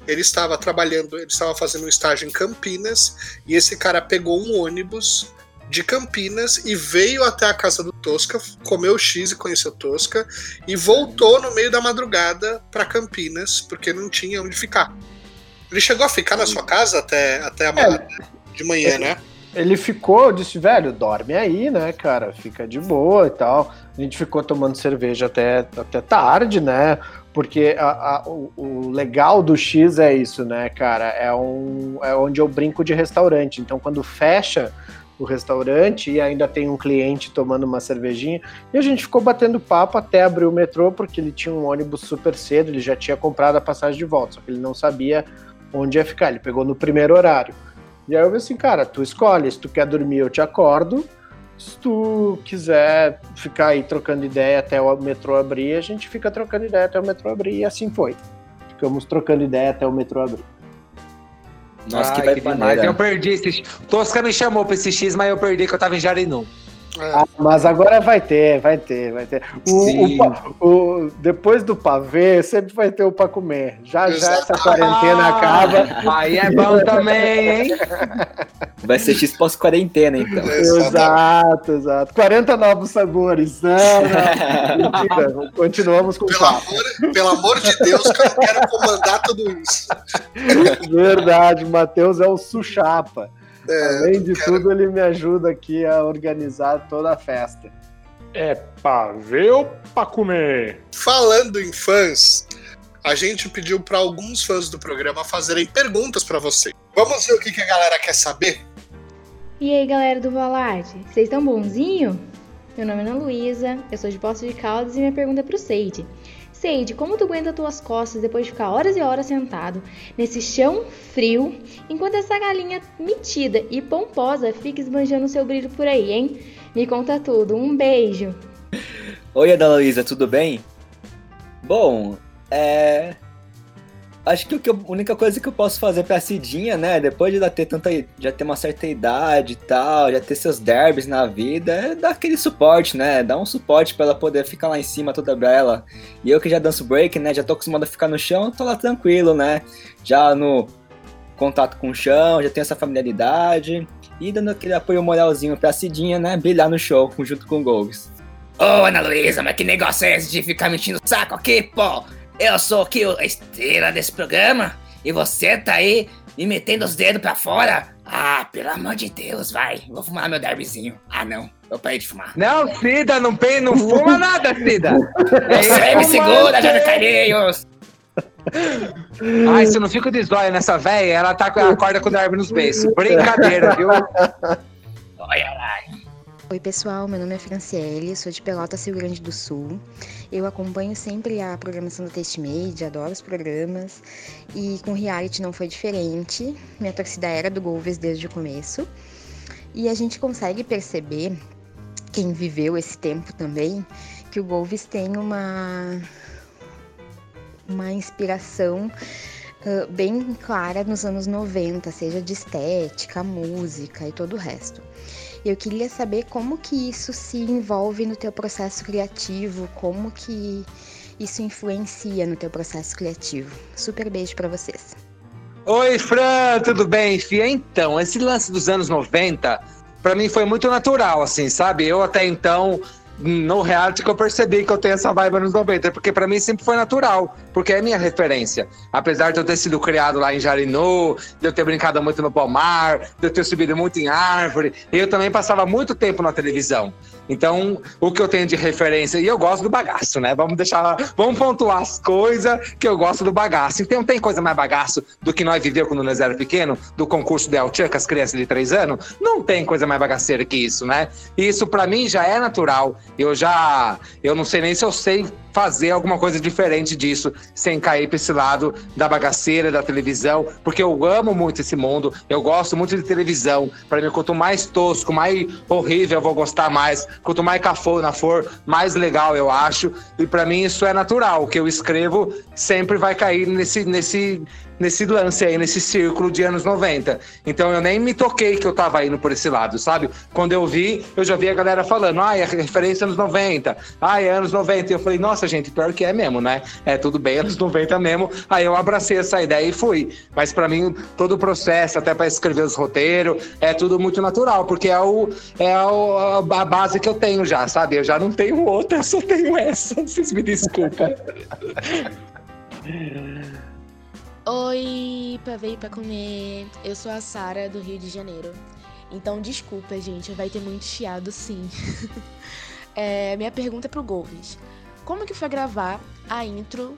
ele estava trabalhando, ele estava fazendo um estágio em Campinas, e esse cara pegou um ônibus de Campinas e veio até a casa do Tosca, comeu X e conheceu Tosca, e voltou no meio da madrugada para Campinas, porque não tinha onde ficar. Ele chegou a ficar na sua casa até, até a ma- de manhã, né? Ele ficou, eu disse, velho, dorme aí, né, cara? Fica de boa e tal. A gente ficou tomando cerveja até, até tarde, né? Porque a- a- o, o legal do X é isso, né, cara? É, um, é onde eu brinco de restaurante. Então, quando fecha o restaurante e ainda tem um cliente tomando uma cervejinha, e a gente ficou batendo papo até abrir o metrô, porque ele tinha um ônibus super cedo, ele já tinha comprado a passagem de volta, só que ele não sabia onde ia ficar. Ele pegou no primeiro horário. E aí eu falei assim, cara, tu escolhe, se tu quer dormir eu te acordo, se tu quiser ficar aí trocando ideia até o metrô abrir, a gente fica trocando ideia até o metrô abrir, e assim foi. Ficamos trocando ideia até o metrô abrir. Nossa, que Ai, vai que demais. Eu perdi esse X. Tosca me chamou pra esse X, mas eu perdi que eu tava em Jarinu. Ah, mas agora vai ter, vai ter, vai ter. O, o o- depois do pavê, sempre vai ter o pra comer. Já já essa quarentena acaba. Aí é bom também, hein? Vai ser X pós-quarentena, então. Exato, exato. 40 novos sabores. Não, não. Mentira, continuamos com o Pelo papo. amor, pelo amor de Deus, que eu não quero comandar tudo isso. Verdade, o Matheus é o suchapa. É, Além de quero- tudo, ele me ajuda aqui a organizar toda a festa. É pra ver ou pra comer? Falando em fãs, a gente pediu para alguns fãs do programa fazerem perguntas para você. Vamos ver o que, que a galera quer saber? E aí, galera do Valade, vocês estão bonzinho? Meu nome é Ana Luísa, eu sou de Poços de Caldas e minha pergunta é pro Seide. Seide, como tu aguenta tuas costas depois de ficar horas e horas sentado nesse chão frio, enquanto essa galinha metida e pomposa fica esbanjando seu brilho por aí, hein? Me conta tudo, um beijo! Oi, Ana Luísa, tudo bem? Bom, é. Acho que a única coisa que eu posso fazer pra Cidinha, né? Depois de ela ter tanta. já ter uma certa idade e tal, já ter seus derbys na vida, é dar aquele suporte, né? Dar um suporte pra ela poder ficar lá em cima toda bela. E eu que já danço break, né? Já tô acostumado a ficar no chão, tô lá tranquilo, né? Já no contato com o chão, já tenho essa familiaridade. E dando aquele apoio moralzinho pra Cidinha, né? Brilhar no show junto com o Golves. Ô, Ana Luísa, mas que negócio é esse de ficar me enchendo o saco aqui, pô? Eu sou aqui a estrela desse programa e você tá aí me metendo os dedos pra fora? Ah, pelo amor de Deus, vai. Vou fumar meu derbyzinho. Ah, não. Eu parei de fumar. Não, Cida, não, pe... não fuma nada, Cida. Você me segura, Jânio Calheiros. Ai, se eu não fico de zóia nessa véia, ela tá com a corda com o derby nos beiços. Brincadeira, viu? Olha lá. Oi pessoal, meu nome é Franciele, sou de Pelotas, Rio Grande do Sul. Eu acompanho sempre a programação do Testmade, adoro os programas e com reality não foi diferente. Minha torcida era do Golves desde o começo e a gente consegue perceber, quem viveu esse tempo também, que o Golves tem uma, uma inspiração uh, bem clara nos anos 90, seja de estética, música e todo o resto. Eu queria saber como que isso se envolve no teu processo criativo, como que isso influencia no teu processo criativo. Super beijo para vocês. Oi, Fran, tudo bem, Fia? Então, esse lance dos anos 90, para mim foi muito natural, assim, sabe? Eu até então no reality que eu percebi que eu tenho essa vibe nos 90, porque para mim sempre foi natural, porque é minha referência. Apesar de eu ter sido criado lá em Jarinu, de eu ter brincado muito no Palmar, de eu ter subido muito em árvore, eu também passava muito tempo na televisão. Então, o que eu tenho de referência, e eu gosto do bagaço, né? Vamos deixar, vamos pontuar as coisas que eu gosto do bagaço. Então, tem coisa mais bagaço do que nós viveu quando nós era pequeno, do concurso do El Tchan com as crianças de três anos? Não tem coisa mais bagaceira que isso, né? E isso para mim já é natural. Eu já, eu não sei nem se eu sei fazer alguma coisa diferente disso, sem cair para esse lado da bagaceira, da televisão, porque eu amo muito esse mundo, eu gosto muito de televisão. Para mim, quanto mais tosco, mais horrível eu vou gostar mais, quanto mais cafona for, mais legal eu acho. E para mim isso é natural, o que eu escrevo sempre vai cair nesse, nesse, nesse lance aí, nesse círculo de anos 90. Então eu nem me toquei que eu tava indo por esse lado, sabe? Quando eu vi, eu já vi a galera falando, ai, ah, é referência anos 90, ai, é anos 90. E eu falei, nossa, gente, pior que é mesmo, né? É tudo bem, anos 90 mesmo. Aí eu abracei essa ideia e fui. Mas para mim, todo o processo, até para escrever os roteiros, é tudo muito natural, porque é, o, é o, a base que eu tenho já, sabe? Eu já não tenho outra, eu só tenho essa. Vocês me desculpem. Oi, pra ver pra comer. Eu sou a Sara do Rio de Janeiro. Então, desculpa, gente, vai ter muito chiado sim. é, minha pergunta é pro Golves. Como que foi gravar a intro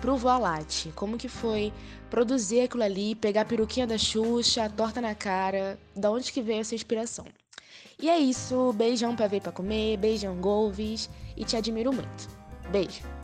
pro Voalate? Como que foi produzir aquilo ali, pegar a peruquinha da Xuxa, a torta na cara? Da onde que veio essa inspiração? E é isso, beijão pra ver pra comer, beijão Golves e te admiro muito. Beijo.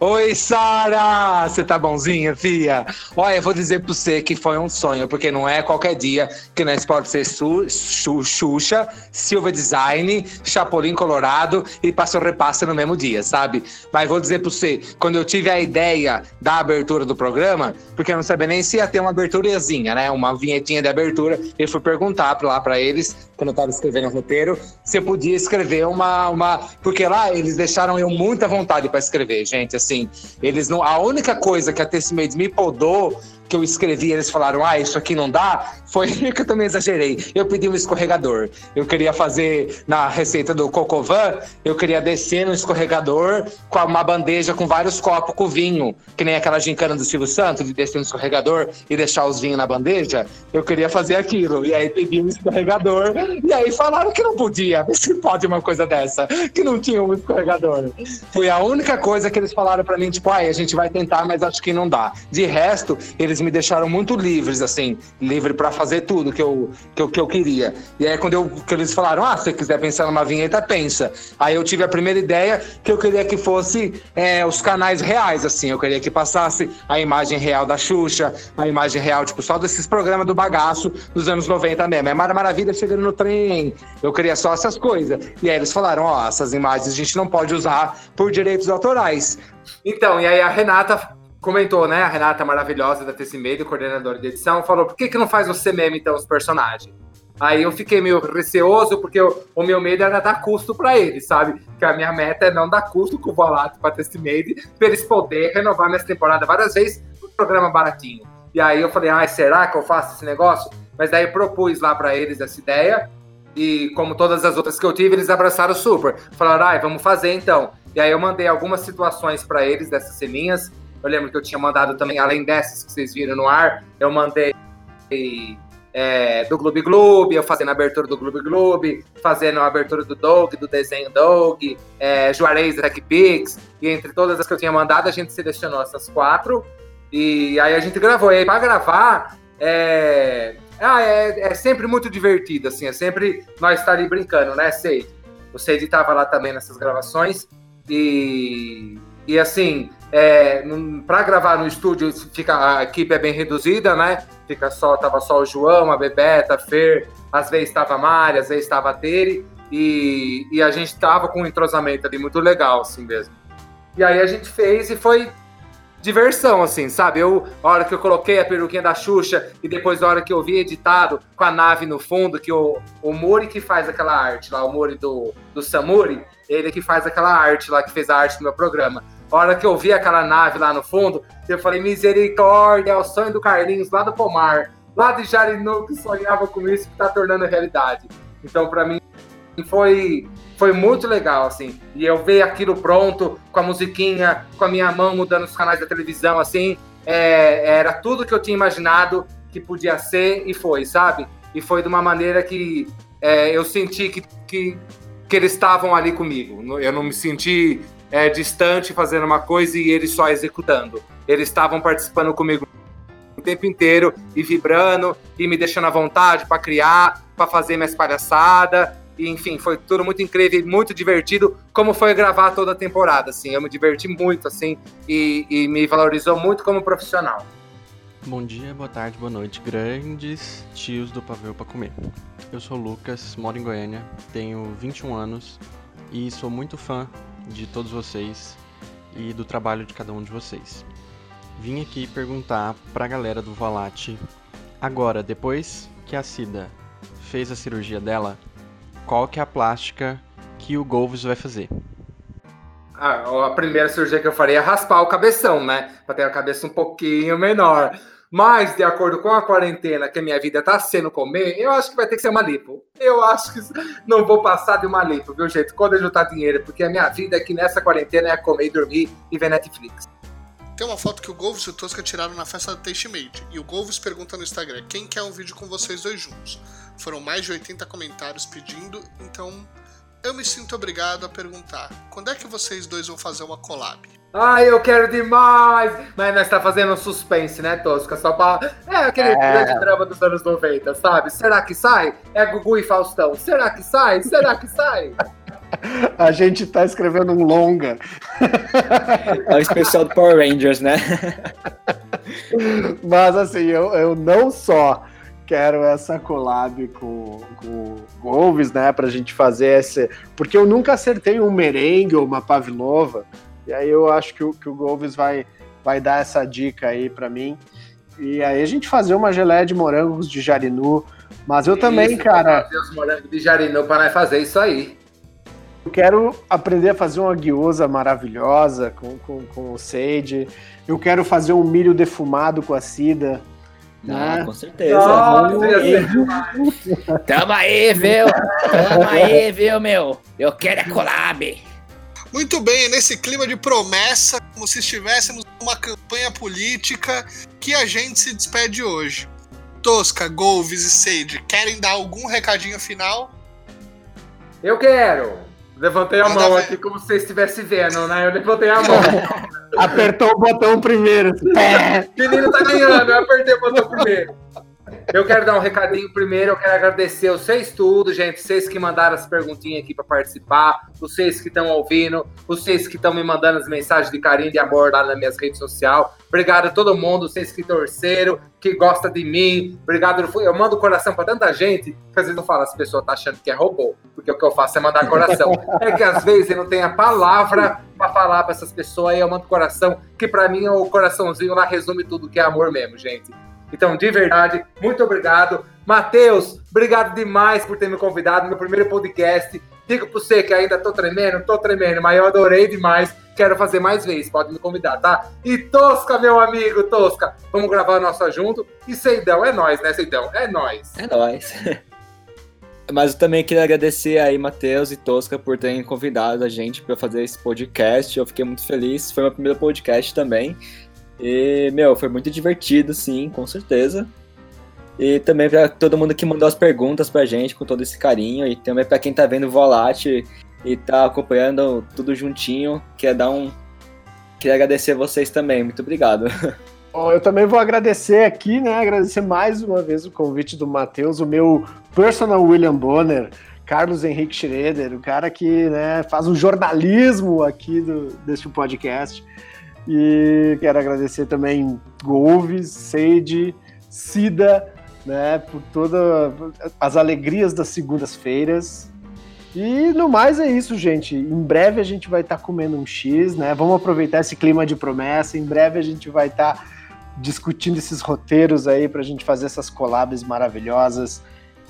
Oi, Sara! Você tá bonzinha, fia? Olha, eu vou dizer pra você que foi um sonho, porque não é qualquer dia que nós pode ser su, su, Xuxa, Silva Design, Chapolin Colorado e Passo Repasse no mesmo dia, sabe? Mas vou dizer pra você, quando eu tive a ideia da abertura do programa, porque eu não sabia nem se ia ter uma aberturazinha, né? Uma vinhetinha de abertura, eu fui perguntar lá pra eles, quando eu tava escrevendo o roteiro, se eu podia escrever uma. uma... Porque lá eles deixaram eu muita vontade para escrever, gente. Assim, assim. Eles não. A única coisa que a Tessmates me podou que eu escrevi, eles falaram, ah, isso aqui não dá, foi que eu também exagerei. Eu pedi um escorregador. Eu queria fazer na receita do Cocovan, eu queria descer no escorregador com uma bandeja com vários copos com vinho, que nem aquela gincana do Silvio Santos, de descer no escorregador e deixar os vinhos na bandeja. Eu queria fazer aquilo. E aí pedi um escorregador, e aí falaram que não podia. Se pode uma coisa dessa, que não tinha um escorregador. Foi a única coisa que eles falaram para mim, tipo, ai, a gente vai tentar, mas acho que não dá. De resto, eles me deixaram muito livres, assim, livre para fazer tudo que eu, que eu, que eu queria. E aí, quando eu, que eles falaram, ah, se você quiser pensar numa vinheta, pensa. Aí eu tive a primeira ideia que eu queria que fosse é, os canais reais, assim, eu queria que passasse a imagem real da Xuxa, a imagem real, tipo, só desses programas do bagaço dos anos 90 mesmo. É Mara Maravilha chegando no trem, eu queria só essas coisas. E aí eles falaram, ó, oh, essas imagens a gente não pode usar por direitos autorais. Então, e aí a Renata comentou, né? A Renata maravilhosa da Tecimedo, coordenadora de edição, falou: por que, que não faz você mesmo, então, os personagens? Aí eu fiquei meio receoso, porque eu, o meu medo era dar custo para eles, sabe? Que a minha meta é não dar custo com o Volato pra Tecimade, pra eles poderem renovar minha temporada várias vezes no programa baratinho. E aí eu falei, ai, será que eu faço esse negócio? Mas daí eu propus lá para eles essa ideia, e como todas as outras que eu tive, eles abraçaram super. Falaram, ai, vamos fazer então. E aí eu mandei algumas situações para eles dessas ceninhas, eu lembro que eu tinha mandado também, além dessas que vocês viram no ar, eu mandei é, do Gloob Gloob, eu fazendo a abertura do Gloob Gloob, fazendo a abertura do Dog, do desenho Dog, é, Juarez Tech Pix, e entre todas as que eu tinha mandado, a gente selecionou essas quatro, e aí a gente gravou. E aí, pra gravar, é, Ah, é, é sempre muito divertido, assim, é sempre nós estar ali brincando, né, Seide? O Seide estava lá também nessas gravações e, e assim, é, para gravar no estúdio fica, a equipe é bem reduzida, né? Fica só, tava só o João, a Bebeta, a Fer, às vezes estava a Mari, às vezes estava a Tere e, e a gente tava com um entrosamento ali muito legal, assim mesmo. E aí a gente fez e foi diversão, assim, sabe? Eu, a hora que eu coloquei a peruquinha da Xuxa e depois a hora que eu vi editado com a nave no fundo, que o, o Mori que faz aquela arte lá, o Mori do, do Samuri, ele que faz aquela arte lá, que fez a arte do meu programa. A hora que eu vi aquela nave lá no fundo, eu falei, misericórdia, é o sonho do Carlinhos lá do Pomar, lá de Jarinu, que sonhava com isso, que tá tornando realidade. Então, para mim, foi foi muito legal, assim. E eu ver aquilo pronto, com a musiquinha, com a minha mão mudando os canais da televisão, assim, é, era tudo que eu tinha imaginado que podia ser e foi, sabe? E foi de uma maneira que é, eu senti que, que, que eles estavam ali comigo. Eu não me senti é, distante fazendo uma coisa e eles só executando. Eles estavam participando comigo o tempo inteiro e vibrando e me deixando à vontade para criar, para fazer minhas palhaçadas e, enfim, foi tudo muito incrível, muito divertido, como foi gravar toda a temporada, assim. Eu me diverti muito, assim, e, e me valorizou muito como profissional. Bom dia, boa tarde, boa noite, grandes tios do Pavê para Comer. Eu sou o Lucas, moro em Goiânia, tenho 21 anos e sou muito fã de todos vocês e do trabalho de cada um de vocês. Vim aqui perguntar pra galera do Volate, agora, depois que a Cida fez a cirurgia dela, qual que é a plástica que o Golves vai fazer? Ah, a primeira cirurgia que eu faria é raspar o cabeção, né? Pra ter a cabeça um pouquinho menor. Mas, de acordo com a quarentena que a minha vida tá sendo comer, eu acho que vai ter que ser uma lipo. Eu acho que não vou passar de uma lipo, viu, gente? Quando eu juntar dinheiro, porque a minha vida aqui nessa quarentena é comer e dormir e ver Netflix. Tem uma foto que o Golves e o Tosca tiraram na festa do Taste Made. E o Golves pergunta no Instagram: quem quer um vídeo com vocês dois juntos? Foram mais de 80 comentários pedindo, então eu me sinto obrigado a perguntar: quando é que vocês dois vão fazer uma collab? Ai, eu quero demais! Mas nós tá fazendo um suspense, né, Tosca? Só pra. É aquele é. grande drama dos anos 90, sabe? Será que sai? É Gugu e Faustão. Será que sai? Será que sai? A gente tá escrevendo um longa. É o especial do Power Rangers, né? Mas assim, eu, eu não só quero essa collab com, com o Golves, né, pra gente fazer esse... Porque eu nunca acertei um merengue ou uma pavlova, e aí eu acho que o, que o Golves vai, vai dar essa dica aí para mim. E aí a gente fazer uma geleia de morangos de jarinu, mas eu isso, também, cara... Fazer os morangos de jarinu para fazer isso aí. Eu quero aprender a fazer uma guiosa maravilhosa com, com, com o Sage. Eu quero fazer um milho defumado com a Cida. Ah, com certeza. Nossa, Tamo aí, viu? Tamo aí, viu, meu? Eu quero é collab. Muito bem, nesse clima de promessa, como se estivéssemos numa campanha política, que a gente se despede hoje. Tosca, Golves e Sage, querem dar algum recadinho final? Eu quero! Levantei a Manda mão ver. aqui como se você estivesse vendo, né? Eu levantei a mão. Apertou o botão primeiro. Menino tá ganhando, eu apertei o botão primeiro. Eu quero dar um recadinho primeiro, eu quero agradecer vocês tudo, gente, vocês que mandaram as perguntinhas aqui para participar, vocês que estão ouvindo, vocês que estão me mandando as mensagens de carinho e de amor lá nas minhas redes sociais. Obrigado a todo mundo, vocês que torceram, que gosta de mim. Obrigado, eu mando coração para tanta gente, que às vezes eu falo, as pessoas tá achando que é robô, porque o que eu faço é mandar coração. é que às vezes eu não tenho a palavra para falar para essas pessoas, aí eu mando coração, que para mim o coraçãozinho lá resume tudo que é amor mesmo, gente. Então, de verdade, muito obrigado. Matheus, obrigado demais por ter me convidado no meu primeiro podcast. Digo para você que ainda tô tremendo, tô tremendo, mas eu adorei demais. Quero fazer mais vezes, pode me convidar, tá? E Tosca, meu amigo, Tosca, vamos gravar a nossa junto. E Seidão, é nós, né, Seidão? É nós. É nós. Mas eu também queria agradecer aí, Matheus e Tosca, por terem convidado a gente para fazer esse podcast. Eu fiquei muito feliz. Foi meu primeiro podcast também. E, meu, foi muito divertido, sim, com certeza. E também para todo mundo que mandou as perguntas pra gente com todo esse carinho. E também para quem tá vendo o Volate e tá acompanhando tudo juntinho. Quer dar um. Queria agradecer vocês também. Muito obrigado. Bom, eu também vou agradecer aqui, né? Agradecer mais uma vez o convite do Matheus, o meu personal William Bonner, Carlos Henrique Schroeder, o cara que né, faz o jornalismo aqui do, deste podcast. E quero agradecer também Golves, Seide, Cida, né, por todas as alegrias das segundas-feiras. E no mais é isso, gente. Em breve a gente vai estar tá comendo um X, né? Vamos aproveitar esse clima de promessa. Em breve a gente vai estar tá discutindo esses roteiros aí para a gente fazer essas collabs maravilhosas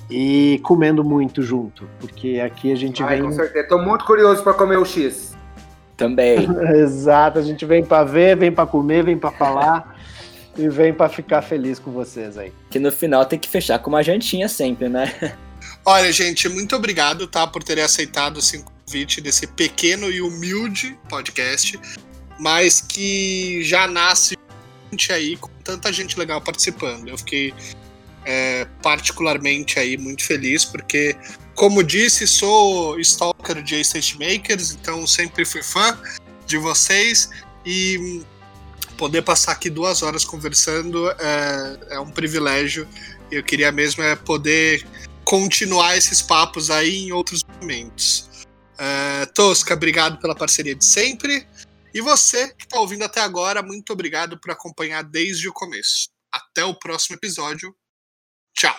e comendo muito junto, porque aqui a gente Ai, vem. Com certeza, tô muito curioso para comer o X. Também. Exato, a gente vem para ver, vem para comer, vem para falar e vem para ficar feliz com vocês aí. Que no final tem que fechar com uma jantinha sempre, né? Olha, gente, muito obrigado, tá, por terem aceitado esse convite desse pequeno e humilde podcast, mas que já nasce aí com tanta gente legal participando. Eu fiquei é, particularmente aí muito feliz, porque, como disse, sou stalker de A-State Makers, então sempre fui fã de vocês e poder passar aqui duas horas conversando é, é um privilégio. Eu queria mesmo é poder continuar esses papos aí em outros momentos. É, Tosca, obrigado pela parceria de sempre. E você que está ouvindo até agora, muito obrigado por acompanhar desde o começo. Até o próximo episódio. Tchau.